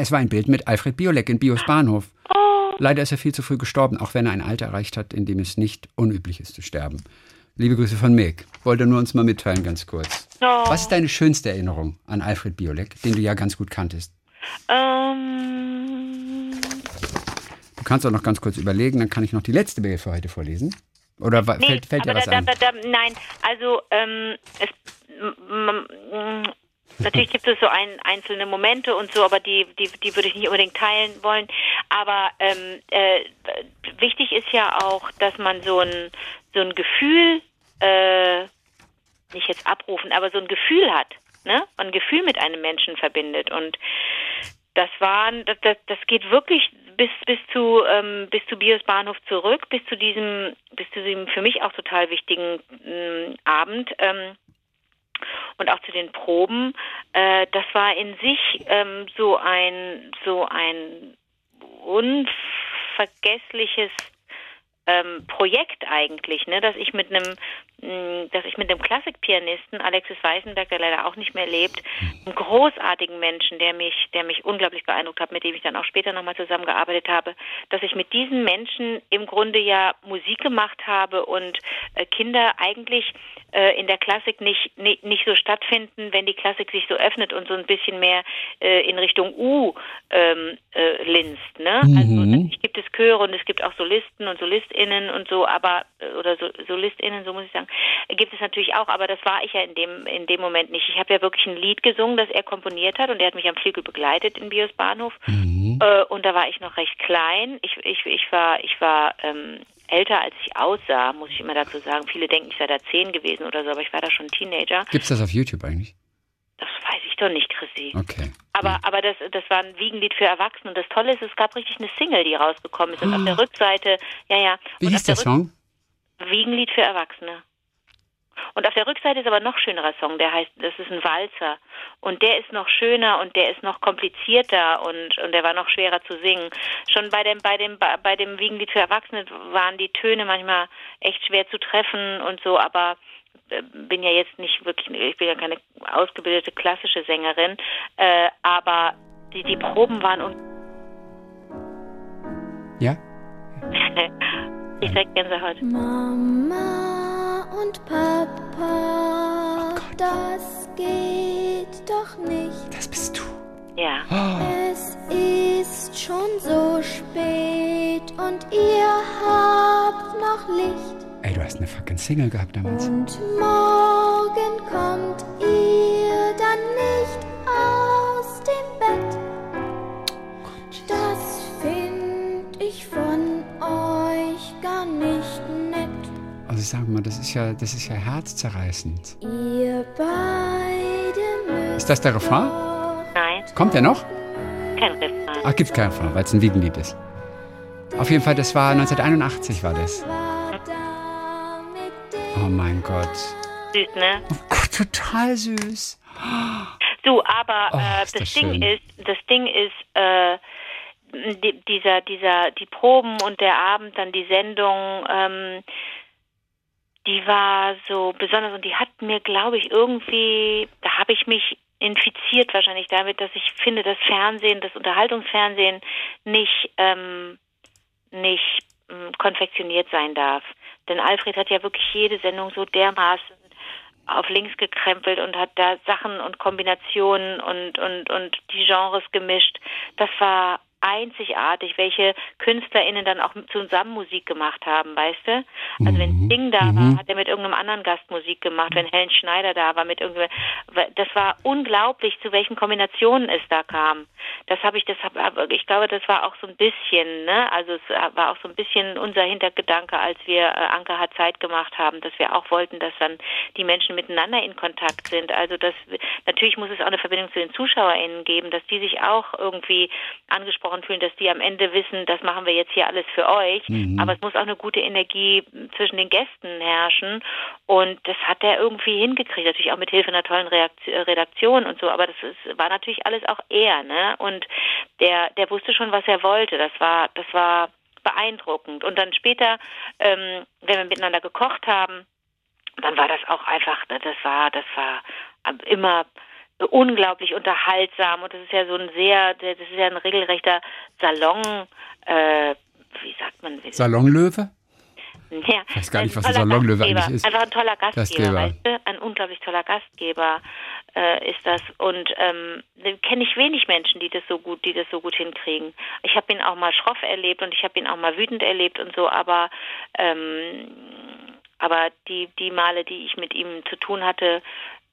Es war ein Bild mit Alfred Biolek in Bios Bahnhof. Oh, Leider ist er viel zu früh gestorben, auch wenn er ein Alter erreicht hat, in dem es nicht unüblich ist zu sterben. Liebe Grüße von Mick. Wollte nur uns mal mitteilen, ganz kurz. no. Was ist deine schönste Erinnerung an Alfred Biolek, den du ja ganz gut kanntest? Ähm, Du kannst auch noch ganz kurz überlegen, dann kann ich noch die letzte Mail für heute vorlesen. Oder nee, fällt, fällt dir was da, ein? da, da, nein, also ähm, es, natürlich gibt es so ein, einzelne Momente und so, aber die, die, die würde ich nicht unbedingt teilen wollen. Aber ähm, äh, wichtig ist ja auch, dass man so ein, so ein Gefühl, äh, nicht jetzt abrufen, aber so ein Gefühl hat, ne? Ein Gefühl mit einem Menschen verbindet und das waren, das, das, das geht wirklich bis bis zu ähm, bis zu Bios Bahnhof zurück, bis zu diesem bis zu diesem für mich auch total wichtigen ähm, Abend ähm, und auch zu den Proben. Äh, das war in sich ähm, so ein so ein unvergessliches ähm, Projekt eigentlich, ne, dass ich mit einem dass ich mit dem Klassikpianisten Alexis Weißenberg, der leider auch nicht mehr lebt, einem großartigen Menschen, der mich, der mich unglaublich beeindruckt hat, mit dem ich dann auch später nochmal zusammengearbeitet habe, dass ich mit diesen Menschen im Grunde ja Musik gemacht habe und äh, Kinder eigentlich äh, in der Klassik nicht, nicht, nicht so stattfinden, wenn die Klassik sich so öffnet und so ein bisschen mehr äh, in Richtung U ähm, äh, linst. Ne? Also, mhm. Also natürlich gibt es Chöre und es gibt auch Solisten und SolistInnen und so, aber äh, oder so, SolistInnen, so muss ich sagen, gibt es natürlich auch, aber das war ich ja in dem in dem Moment nicht. Ich habe ja wirklich ein Lied gesungen, das er komponiert hat und er hat mich am Flügel begleitet in Bios Bahnhof mhm. äh, und da war ich noch recht klein. Ich ich ich war ich war ähm, älter als ich aussah, muss ich immer dazu sagen. Viele denken, ich sei da zehn gewesen oder so, aber ich war da schon Teenager. Gibt es das auf YouTube eigentlich? Das weiß ich doch nicht, Chrissy. Okay. Aber, ja. aber das, das war ein Wiegenlied für Erwachsene. Und das Tolle ist, es gab richtig eine Single, die rausgekommen ist. Und oh. auf der Rückseite, ja, ja. Wie hieß der, der Song? Wiegenlied für Erwachsene. Und auf der Rückseite ist aber noch schönerer Song, der heißt, das ist ein Walzer. Und der ist noch schöner und der ist noch komplizierter und, und der war noch schwerer zu singen. Schon bei dem, bei dem, bei dem Wiegenlied für Erwachsene waren die Töne manchmal echt schwer zu treffen und so, aber äh, bin ja jetzt nicht wirklich, ich bin ja keine ausgebildete klassische Sängerin, äh, aber die, die Proben waren und ja? (laughs) ich sag Gänsehaut. Mama und Papa, oh das geht doch nicht. Das bist du. Ja. Oh. Es ist schon so spät und ihr habt noch Licht. Ey, du hast eine fucking Single gehabt damals. Und morgen kommt ihr dann nicht aus dem Bett. Das find ich von Also sag mal, das ist ja, das ist ja herzzerreißend. Ihr beide Ist das der Refrain? Nein. Kommt der noch? Kein Refrain. Ach, gibt's keinen Refrain, weil es ein Wiegenlied ist. Auf jeden Fall, das war 1981 war das. Oh mein Gott. Süß, ne? Oh Gott, total süß. Du, aber Oh, äh, das das Ding ist, das Ding ist, äh, die, dieser, dieser, die Proben und der Abend, dann die Sendung, ähm, die war so besonders und die hat mir, glaube ich, irgendwie, da habe ich mich infiziert wahrscheinlich damit, dass ich finde, dass Fernsehen, das Unterhaltungsfernsehen nicht, ähm, nicht ähm, konfektioniert sein darf. Denn Alfred hat ja wirklich jede Sendung so dermaßen auf links gekrempelt und hat da Sachen und Kombinationen und, und, und die Genres gemischt. Das war einzigartig, welche KünstlerInnen dann auch zusammen Musik gemacht haben, weißt du? Also wenn Mhm. Sting da Mhm. war, hat er mit irgendeinem anderen Gast Musik gemacht, wenn Helen Schneider da war, mit irgendwem, das war unglaublich, zu welchen Kombinationen es da kam. Das habe ich, das hab, ich glaube, das war auch so ein bisschen, ne? Also es war auch so ein bisschen unser Hintergedanke, als wir äh, Anker hat Zeit gemacht haben, dass wir auch wollten, dass dann die Menschen miteinander in Kontakt sind. Also das natürlich muss es auch eine Verbindung zu den ZuschauerInnen geben, dass die sich auch irgendwie angesprochen fühlen, dass die am Ende wissen, das machen wir jetzt hier alles für euch. Mhm. Aber es muss auch eine gute Energie zwischen den Gästen herrschen. Und das hat er irgendwie hingekriegt, natürlich auch mit Hilfe einer tollen Reakt- Redaktion und so. Aber das ist, war natürlich alles auch er, ne? Und der, der wusste schon, was er wollte. Das war, das war beeindruckend. Und dann später, ähm, wenn wir miteinander gekocht haben, dann war das auch einfach, das war, das war immer unglaublich unterhaltsam und das ist ja so ein sehr, das ist ja ein regelrechter Salon, äh, wie sagt man? Salonlöwe? Ja, Ich weiß gar nicht, ein was ein Salonlöwe eigentlich ist. Einfach ein toller Gastgeber, Gastgeber. weißt du? Ein unglaublich toller Gastgeber äh, ist das. Und ähm, kenne ich wenig Menschen, die das so gut, die das so gut hinkriegen. Ich habe ihn auch mal schroff erlebt und ich habe ihn auch mal wütend erlebt und so, aber ähm, aber die die Male, die ich mit ihm zu tun hatte,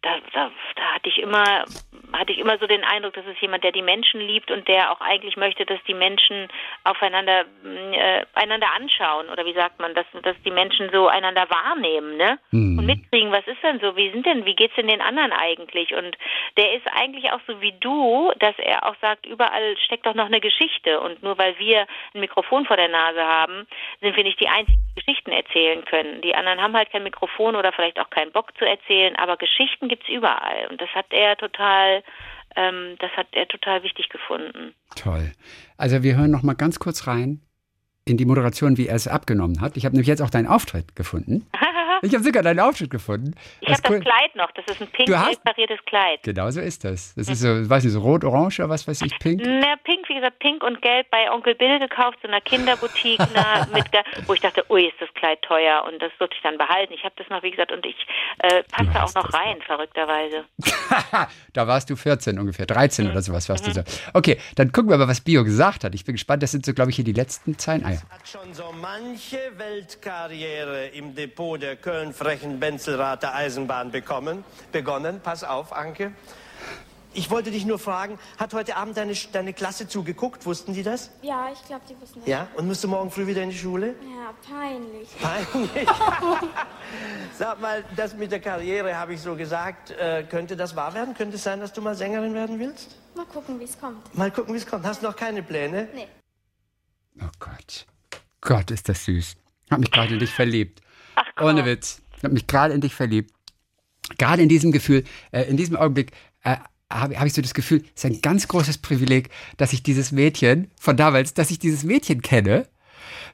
da, da, da hatte ich immer hatte ich immer so den Eindruck, das ist jemand, der die Menschen liebt und der auch eigentlich möchte, dass die Menschen aufeinander äh, einander anschauen oder wie sagt man, dass dass die Menschen so einander wahrnehmen, ne? Mhm. Und mitkriegen, was ist denn so, wie sind denn, wie geht's denn den anderen eigentlich? Und der ist eigentlich auch so wie du, dass er auch sagt, überall steckt doch noch eine Geschichte und nur weil wir ein Mikrofon vor der Nase haben, sind wir nicht die einzigen, die Geschichten erzählen können. Die anderen haben halt kein Mikrofon oder vielleicht auch keinen Bock zu erzählen, aber Geschichten gibt's überall und das hat er total ähm, das hat er total wichtig gefunden. Toll. Also wir hören noch mal ganz kurz rein in die Moderation, wie er es abgenommen hat. Ich habe nämlich jetzt auch deinen Auftritt gefunden. (laughs) Ich habe sogar deinen Aufschnitt gefunden. Ich habe das Kleid noch. Das ist ein pink Du hast- pariertes Kleid. Genau so ist das. Das ist so, weiß nicht, so rot-orange oder was weiß ich, pink. Na, pink, wie gesagt, pink und gelb bei Onkel Bill gekauft, so einer Kinderboutique, na, (laughs) mit, wo ich dachte, ui, ist das Kleid teuer und das durfte ich dann behalten. Ich habe das noch, wie gesagt, und ich äh, passte auch hast noch rein, verrückterweise. (laughs) da warst du 14 ungefähr, 13 oder sowas warst du Mhm. so. Okay, dann gucken wir mal, was Bio gesagt hat. Ich bin gespannt, das sind so, glaube ich, hier die letzten Zeilen. Ah, ja. Hat schon so manche Weltkarriere im Depot der Köln-Frechen-Benzelrater Eisenbahn bekommen. Begonnen. Pass auf, Anke. Ich wollte dich nur fragen, hat heute Abend deine, deine Klasse zugeguckt? Wussten die das? Ja, ich glaube, die wissen nicht. Ja? Und musst du morgen früh wieder in die Schule? Ja, peinlich. Peinlich. (laughs) (laughs) Sag mal, das mit der Karriere habe ich so gesagt. Äh, könnte das wahr werden? Könnte es sein, dass du mal Sängerin werden willst? Mal gucken, wie es kommt. Mal gucken, wie es kommt. Hast du noch keine Pläne? Nee. Oh Gott. Gott, ist das süß. Hab mich gerade in dich verliebt. Ach. Ohne Witz. Hab mich gerade in dich verliebt. Gerade in diesem Gefühl, äh, in diesem Augenblick äh, habe hab ich so das Gefühl, es ist ein ganz großes Privileg, dass ich dieses Mädchen von damals, dass ich dieses Mädchen kenne.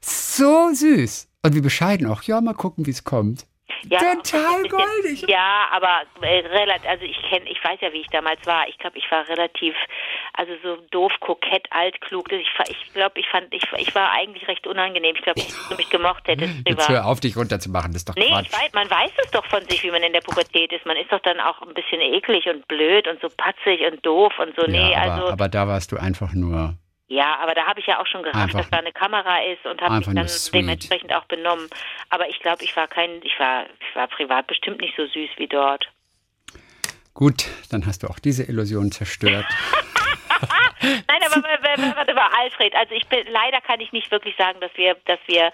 So süß. Und wie bescheiden auch. Ja, mal gucken, wie es kommt. Ja, Total bisschen- (laughs) goldig. Ja, aber äh, relativ, also ich kenne, ich weiß ja, wie ich damals war. Ich glaube, ich war relativ, also so doof, kokett, altklug. Ich, ich glaube, ich fand, ich, ich war eigentlich recht unangenehm. Ich glaube, nicht, dass du mich gemocht hättest Jetzt hör auf, dich runterzumachen. Das ist doch Nee, Quatsch. weiß, man weiß es doch von sich, wie man in der Pubertät ist. Man ist doch dann auch ein bisschen eklig und blöd und so patzig und doof und so. Nee, ja, aber, also aber da warst du einfach nur. Ja, aber da habe ich ja auch schon gerafft, dass da eine Kamera ist und habe mich dann dementsprechend auch benommen. Aber ich glaube, ich war kein, ich war, ich war privat bestimmt nicht so süß wie dort. Gut, dann hast du auch diese Illusion zerstört. (laughs) Nein, aber warte mal, Alfred, also ich bin, leider kann ich nicht wirklich sagen, dass wir, dass wir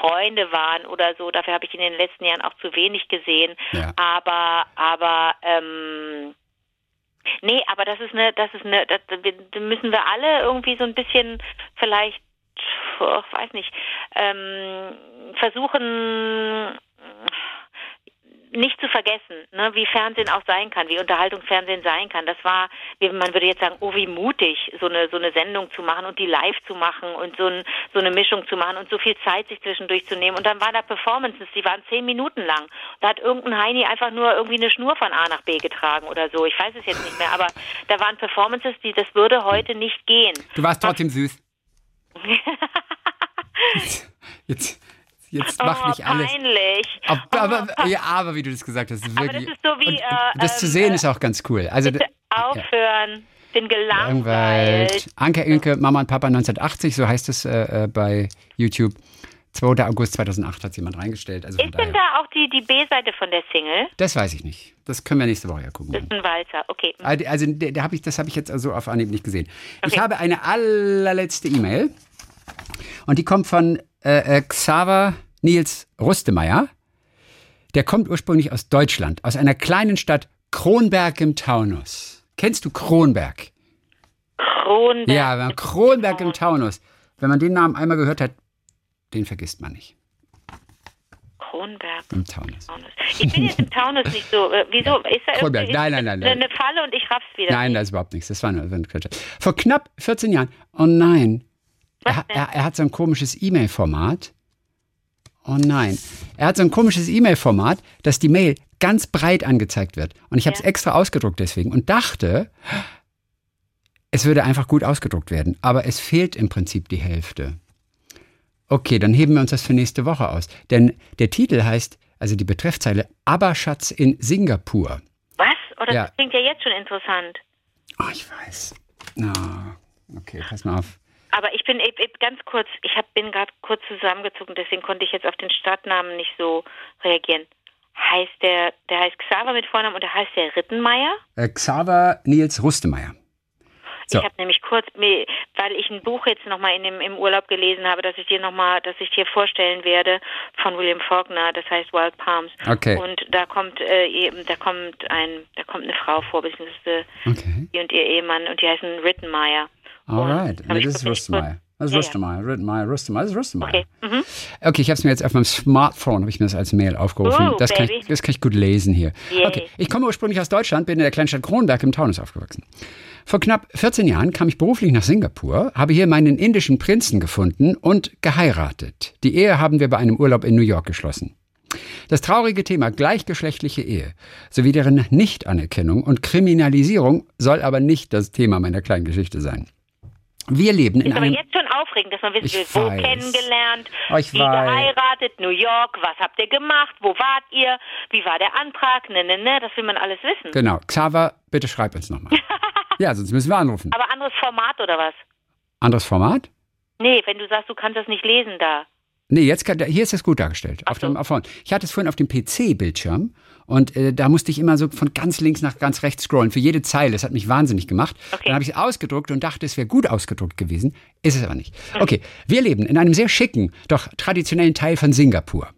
Freunde waren oder so. Dafür habe ich in den letzten Jahren auch zu wenig gesehen. Ja. Aber, aber, ähm, nee, aber das ist eine, das ist eine, das, da müssen wir alle irgendwie so ein bisschen vielleicht, ich weiß nicht, ähm, versuchen, nicht zu vergessen, ne, wie Fernsehen auch sein kann, wie Unterhaltungsfernsehen sein kann. Das war, wie- man würde jetzt sagen, oh wie mutig, so eine so eine Sendung zu machen und die live zu machen und so, ein, so eine Mischung zu machen und so viel Zeit sich zwischendurch zu nehmen. Und dann waren da Performances, die waren zehn Minuten lang. Da hat irgendein Heini einfach nur irgendwie eine Schnur von A nach B getragen oder so. Ich weiß es jetzt nicht mehr, aber da waren Performances, die das würde heute nicht gehen. Du warst trotzdem süß. (laughs) Jetzt, jetzt mach oh, nicht alles. peinlich. Aber, oh, aber, ja, aber wie du das gesagt hast, ist Aber wirklich. das ist so wie, und, äh, das zu ähm, sehen äh, ist auch ganz cool. Also Bitte aufhören. Bin gelangweilt. Langweilt. Anke Enke, Mama und Papa 1980, so heißt es äh, äh, bei YouTube. 2. August 2008 hat jemand reingestellt. Also Ist denn da auch die, die B-Seite von der Single? Das weiß ich nicht. Das können wir nächste Woche ja gucken. Das ist ein Walzer, okay. Also also, der, der hab ich, das habe ich jetzt also auf Anhieb nicht gesehen. Ich Okay. habe eine allerletzte E-Mail und die kommt von äh, äh, Xaver Nils Rustemeyer. Der kommt ursprünglich aus Deutschland, aus einer kleinen Stadt Kronberg im Taunus. Kennst du Kronberg? Kronberg. Ja, Kronberg im Taunus. Wenn man den Namen einmal gehört hat, den vergisst man nicht. Kronberg. Im Taunus. Taunus. Ich bin jetzt im Taunus nicht so. Äh, wieso? Ist da Kronberg. Nein, nein, nein, nein. Eine Falle und ich raff's wieder. Nein, da ist überhaupt nichts. Das war nur ein. Vor knapp 14 Jahren. Oh nein. Er, er, er hat so ein komisches E-Mail-Format. Oh nein. Er hat so ein komisches E-Mail-Format, dass die Mail ganz breit angezeigt wird. Und ich habe es Ja. extra ausgedruckt deswegen und dachte, es würde einfach gut ausgedruckt werden. Aber es fehlt im Prinzip die Hälfte. Okay, dann heben wir uns das für nächste Woche aus. Denn der Titel heißt, also die Betreffzeile, Aberschatz in Singapur. Was? Oh, das Ja. klingt ja jetzt schon interessant. Oh, ich weiß. Na, okay, pass mal auf. Aber ich bin ganz kurz, ich hab, bin gerade kurz zusammengezogen, deswegen konnte ich jetzt auf den Stadtnamen nicht so reagieren. Heißt der, der heißt Xaver mit Vornamen und der heißt der Rittenmeier? Äh, Xaver Nils Rustemeyer. So. Ich habe nämlich kurz, weil ich ein Buch jetzt nochmal in dem, im Urlaub gelesen habe, das ich dir nochmal, das ich dir vorstellen werde, von William Faulkner, das heißt Wild Palms. Okay. Und da kommt äh, eben, da kommt ein, da kommt eine Frau vor, beziehungsweise Okay. die und ihr Ehemann und die heißen Rittenmeier. Alright. hab Nee, das ist Rustemeyer. Das ist Ja. Rustemeyer. Rittenmeyer, Rustemeyer. Das ist Rustemeyer. Okay. Mhm. Okay, ich habe es mir jetzt auf meinem Smartphone, habe ich mir das als Mail aufgerufen. Oh, das, kann ich, das kann ich gut lesen hier. Yay. Okay, ich komme ursprünglich aus Deutschland, bin in der Kleinstadt Kronberg im Taunus aufgewachsen. Vor knapp 14 Jahren kam ich beruflich nach Singapur, habe hier meinen indischen Prinzen gefunden und geheiratet. Die Ehe haben wir bei einem Urlaub in New York geschlossen. Das traurige Thema gleichgeschlechtliche Ehe sowie deren Nichtanerkennung und Kriminalisierung soll aber nicht das Thema meiner kleinen Geschichte sein. Wir leben in Ist aber einem jetzt schon aufregend, dass man wissen Ich will, wo weiß. kennengelernt, Oh, ich wie weiß. geheiratet, New York, was habt ihr gemacht, wo wart ihr, wie war der Antrag, ne, ne, ne, das will man alles wissen. Genau. Xaver, bitte schreib uns nochmal. (laughs) ja, sonst müssen wir anrufen. Aber anderes Format oder was? Anderes Format? Nee, wenn du sagst, du kannst das nicht lesen da. Nee, jetzt kann, hier ist es gut dargestellt. Auf so. dem, auf. Ich hatte es vorhin auf dem PC-Bildschirm und äh, da musste ich immer so von ganz links nach ganz rechts scrollen für jede Zeile. Das hat mich wahnsinnig gemacht. Okay. Dann habe ich es ausgedruckt und dachte, es wäre gut ausgedruckt gewesen. Ist es aber nicht. Okay, wir leben in einem sehr schicken, doch traditionellen Teil von Singapur.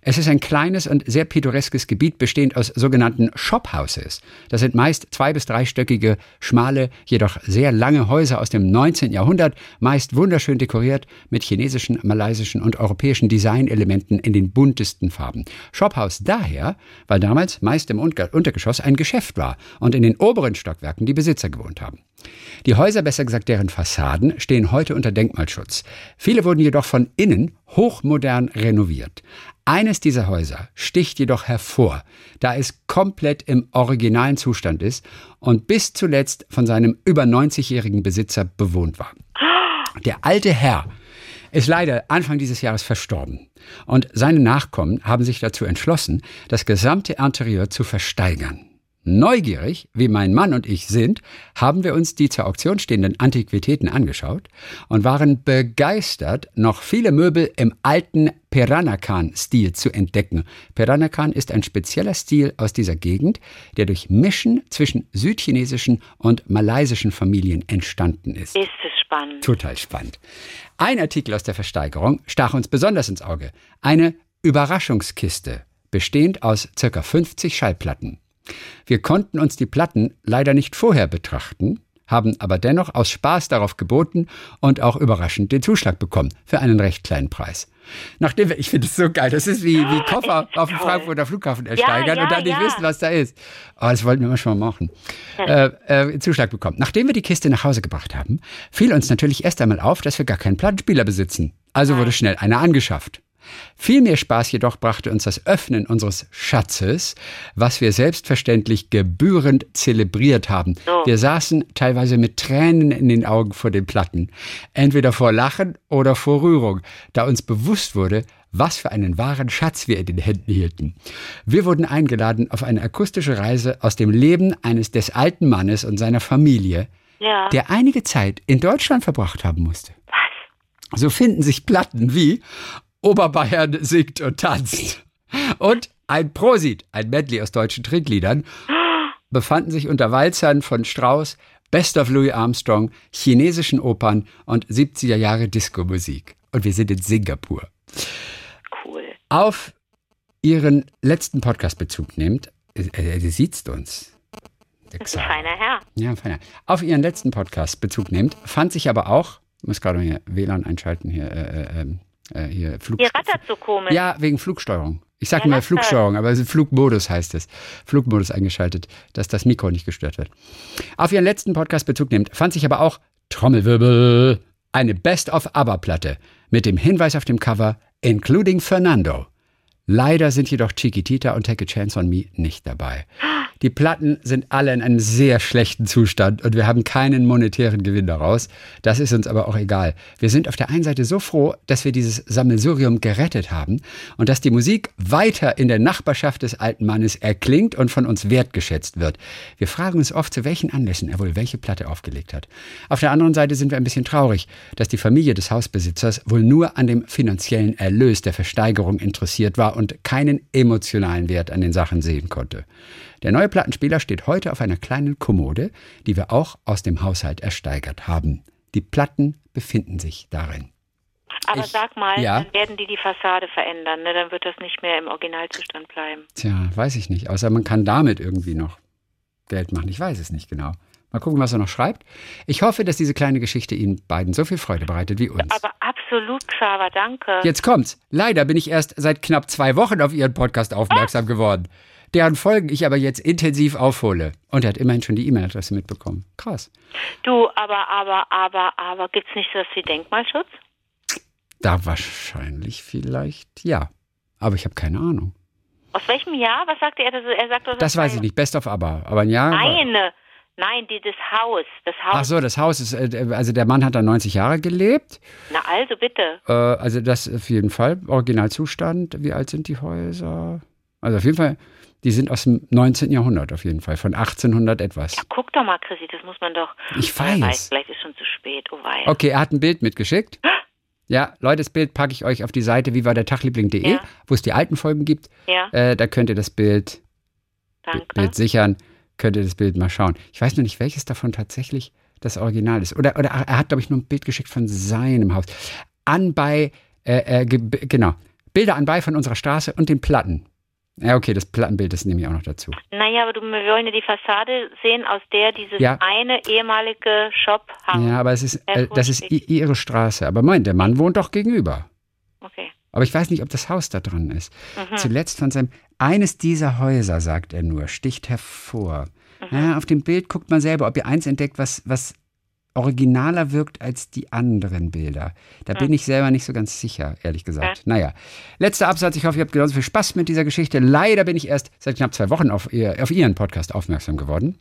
Es ist ein kleines und sehr pittoreskes Gebiet, bestehend aus sogenannten Shophouses. Das sind meist zwei- bis dreistöckige, schmale, jedoch sehr lange Häuser aus dem 19. Jahrhundert, meist wunderschön dekoriert mit chinesischen, malaysischen und europäischen Designelementen in den buntesten Farben. Shophouse daher, weil damals meist im Unter- Untergeschoss ein Geschäft war und in den oberen Stockwerken die Besitzer gewohnt haben. Die Häuser, besser gesagt deren Fassaden, stehen heute unter Denkmalschutz. Viele wurden jedoch von innen hochmodern renoviert. Eines dieser Häuser sticht jedoch hervor, da es komplett im originalen Zustand ist und bis zuletzt von seinem über 90-jährigen Besitzer bewohnt war. Der alte Herr ist leider Anfang dieses Jahres verstorben. Und seine Nachkommen haben sich dazu entschlossen, das gesamte Interieur zu versteigern. Neugierig, wie mein Mann und ich sind, haben wir uns die zur Auktion stehenden Antiquitäten angeschaut und waren begeistert, noch viele Möbel im alten Peranakan-Stil zu entdecken. Peranakan ist ein spezieller Stil aus dieser Gegend, der durch Mischen zwischen südchinesischen und malaysischen Familien entstanden ist. Ist es spannend. Total spannend. Ein Artikel aus der Versteigerung stach uns besonders ins Auge. Eine Überraschungskiste, bestehend aus ca. 50 Schallplatten. Wir konnten uns die Platten leider nicht vorher betrachten, haben aber dennoch aus Spaß darauf geboten und auch überraschend den Zuschlag bekommen für einen recht kleinen Preis. Nachdem wir, ich finde es so geil, das ist wie, wie Koffer auf dem Frankfurter Flughafen ersteigern ja, und dann nicht ja. wissen, was da ist. Oh, das wollten wir mal schon mal machen. Äh, äh, Zuschlag bekommen. Nachdem wir die Kiste nach Hause gebracht haben, fiel uns natürlich erst einmal auf, dass wir gar keinen Plattenspieler besitzen. Also wurde schnell einer angeschafft. Viel mehr Spaß jedoch brachte uns das Öffnen unseres Schatzes, was wir selbstverständlich gebührend zelebriert haben. Wir saßen teilweise mit Tränen in den Augen vor den Platten, entweder vor Lachen oder vor Rührung, da uns bewusst wurde, was für einen wahren Schatz wir in den Händen hielten. Wir wurden eingeladen auf eine akustische Reise aus dem Leben eines des alten Mannes und seiner Familie, Ja. der einige Zeit in Deutschland verbracht haben musste. So finden sich Platten wie Oberbayern singt und tanzt und ein Prosit, ein Medley aus deutschen Trinkliedern, befanden sich unter Walzern von Strauss, Best of Louis Armstrong, chinesischen Opern und 70er Jahre Disco-Musik. Und wir sind in Singapur. Cool. Auf Ihren letzten Podcast Bezug nehmt, äh, äh, sie sieht uns. Das ist ein feiner Herr. Ja, feiner. Auf Ihren letzten Podcast Bezug nehmt, fand sich aber auch, ich muss gerade mal hier WLAN einschalten, hier, äh, äh, äh, hier Flug. Ihr rattert so komisch. Ja, wegen Flugsteuerung. Ich sage Ja, mal. Flugsteuerung, aber Flugmodus heißt es. Flugmodus eingeschaltet, dass das Mikro nicht gestört wird. Auf Ihren letzten Podcast Bezug nehmt, fand sich aber auch Trommelwirbel eine Best-of-ABBA-Platte mit dem Hinweis auf dem Cover Including Fernando. Leider sind jedoch Chiquitita und Take a Chance on Me nicht dabei. Die Platten sind alle in einem sehr schlechten Zustand und wir haben keinen monetären Gewinn daraus. Das ist uns aber auch egal. Wir sind auf der einen Seite so froh, dass wir dieses Sammelsurium gerettet haben und dass die Musik weiter in der Nachbarschaft des alten Mannes erklingt und von uns wertgeschätzt wird. Wir fragen uns oft, zu welchen Anlässen er wohl welche Platte aufgelegt hat. Auf der anderen Seite sind wir ein bisschen traurig, dass die Familie des Hausbesitzers wohl nur an dem finanziellen Erlös der Versteigerung interessiert war und keinen emotionalen Wert an den Sachen sehen konnte. Der neue Plattenspieler steht heute auf einer kleinen Kommode, die wir auch aus dem Haushalt ersteigert haben. Die Platten befinden sich darin. Aber Ich- sag mal, ja. dann werden die die Fassade verändern. Ne? Dann wird das nicht mehr im Originalzustand bleiben. Tja, weiß ich nicht. Außer man kann damit irgendwie noch Geld machen. Ich weiß es nicht genau. Mal gucken, was er noch schreibt. Ich hoffe, dass diese kleine Geschichte Ihnen beiden so viel Freude bereitet wie uns. Aber absolut, Xaver, danke. Jetzt kommt's. Leider bin ich erst seit knapp zwei Wochen auf Ihren Podcast aufmerksam geworden. Deren Folgen ich aber jetzt intensiv aufhole. Und er hat immerhin schon die E-Mail-Adresse mitbekommen. Krass. Du, aber, aber, aber, aber, gibt's nicht sowas wie Denkmalschutz? Da wahrscheinlich vielleicht ja. Aber ich habe keine Ahnung. Aus welchem Jahr? Was sagte er? Er sagt, doch, Das weiß ich nicht. Best of ABBA. Aber ein Jahr. war- Nein, nein, die, das Haus. Das Haus. Ach so, das Haus ist, äh, also der Mann hat da 90 Jahre gelebt. Na also bitte. Äh, also das auf jeden Fall. Originalzustand. Wie alt sind die Häuser? Also auf jeden Fall, die sind aus dem 19. Jahrhundert auf jeden Fall. Von 1800 etwas. Guck doch mal, Chrissy, das muss man doch. Ich Wer weiß. Vielleicht ist schon zu spät. Oh wei. Okay, er hat ein Bild mitgeschickt. Ja, Leute, das Bild packe ich euch auf die Seite wie war der Tagliebling.de, Ja. wo es die alten Folgen gibt. Ja, Äh, da könnt ihr das Bild, danke. Bild sichern, könnt ihr das Bild mal schauen. Ich weiß nur nicht, welches davon tatsächlich das Original ist. Oder, oder er hat, glaube ich, nur ein Bild geschickt von seinem Haus. Anbei, äh, äh, ge- genau, Bilder anbei von unserer Straße und den Platten. Ja, okay, das Plattenbild, das nehme ich auch noch dazu. Naja, aber du, wir wollen ja die Fassade sehen, aus der dieses Ja. eine ehemalige Shop haben. Ja, aber es ist, äh, das ist ihre Straße. Aber Moment, der Mann wohnt doch gegenüber. Okay. Aber ich weiß nicht, ob das Haus da dran ist. Mhm. Zuletzt von seinem, eines dieser Häuser, sagt er nur, sticht hervor. Mhm. Ja, auf dem Bild guckt man selber, ob ihr eins entdeckt, was, was originaler wirkt als die anderen Bilder. Da bin ich selber nicht so ganz sicher, ehrlich gesagt. Ja. Naja, letzter Absatz. Ich hoffe, ihr habt genauso viel Spaß mit dieser Geschichte. Leider bin ich erst seit knapp zwei Wochen auf, ihr, auf Ihren Podcast aufmerksam geworden.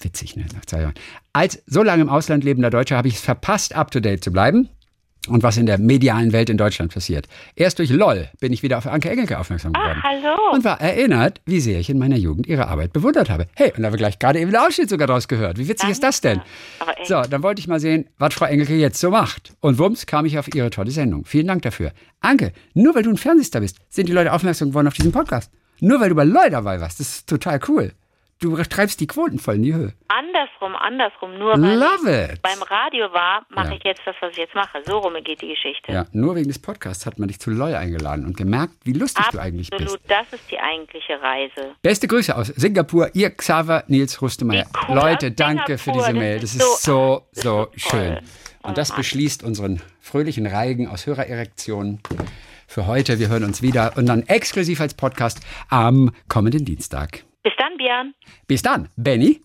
Witzig, ne? Nach zwei Jahren. Als so lange im Ausland lebender Deutscher habe ich es verpasst, up to date zu bleiben. Und was in der medialen Welt in Deutschland passiert. Erst durch LOL bin ich wieder auf Anke Engelke aufmerksam geworden. Ah, hallo. Und war erinnert, wie sehr ich in meiner Jugend ihre Arbeit bewundert habe. Hey, und da haben wir gleich gerade eben einen Ausschnitt sogar draus gehört. Wie witzig ist das denn? So, dann wollte ich mal sehen, was Frau Engelke jetzt so macht. Und wumms kam ich auf ihre tolle Sendung. Vielen Dank dafür. Anke, nur weil du ein Fernsehstar bist, sind die Leute aufmerksam geworden auf diesen Podcast. Nur weil du bei LOL dabei warst. Das ist total cool. Du treibst die Quoten voll in die Höhe. Andersrum, andersrum. Nur weil Love ich it. beim Radio war, mache Ja. ich jetzt das, was ich jetzt mache. So rum geht die Geschichte. Ja, nur wegen des Podcasts hat man dich zu LOL eingeladen und gemerkt, wie lustig du eigentlich Absolut, bist. das ist die eigentliche Reise. Beste Grüße aus Singapur, ihr Xaver Nils Rustemeyer. Leute, danke für Singapur, diese das Mail. Das ist so, so- das (laughs) ist so schön. Und das Oh Mann. beschließt unseren fröhlichen Reigen aus Hörererektionen für heute. Wir hören uns wieder und dann exklusiv als Podcast am kommenden Dienstag. Bis dann, Björn. Bis dann, Benny.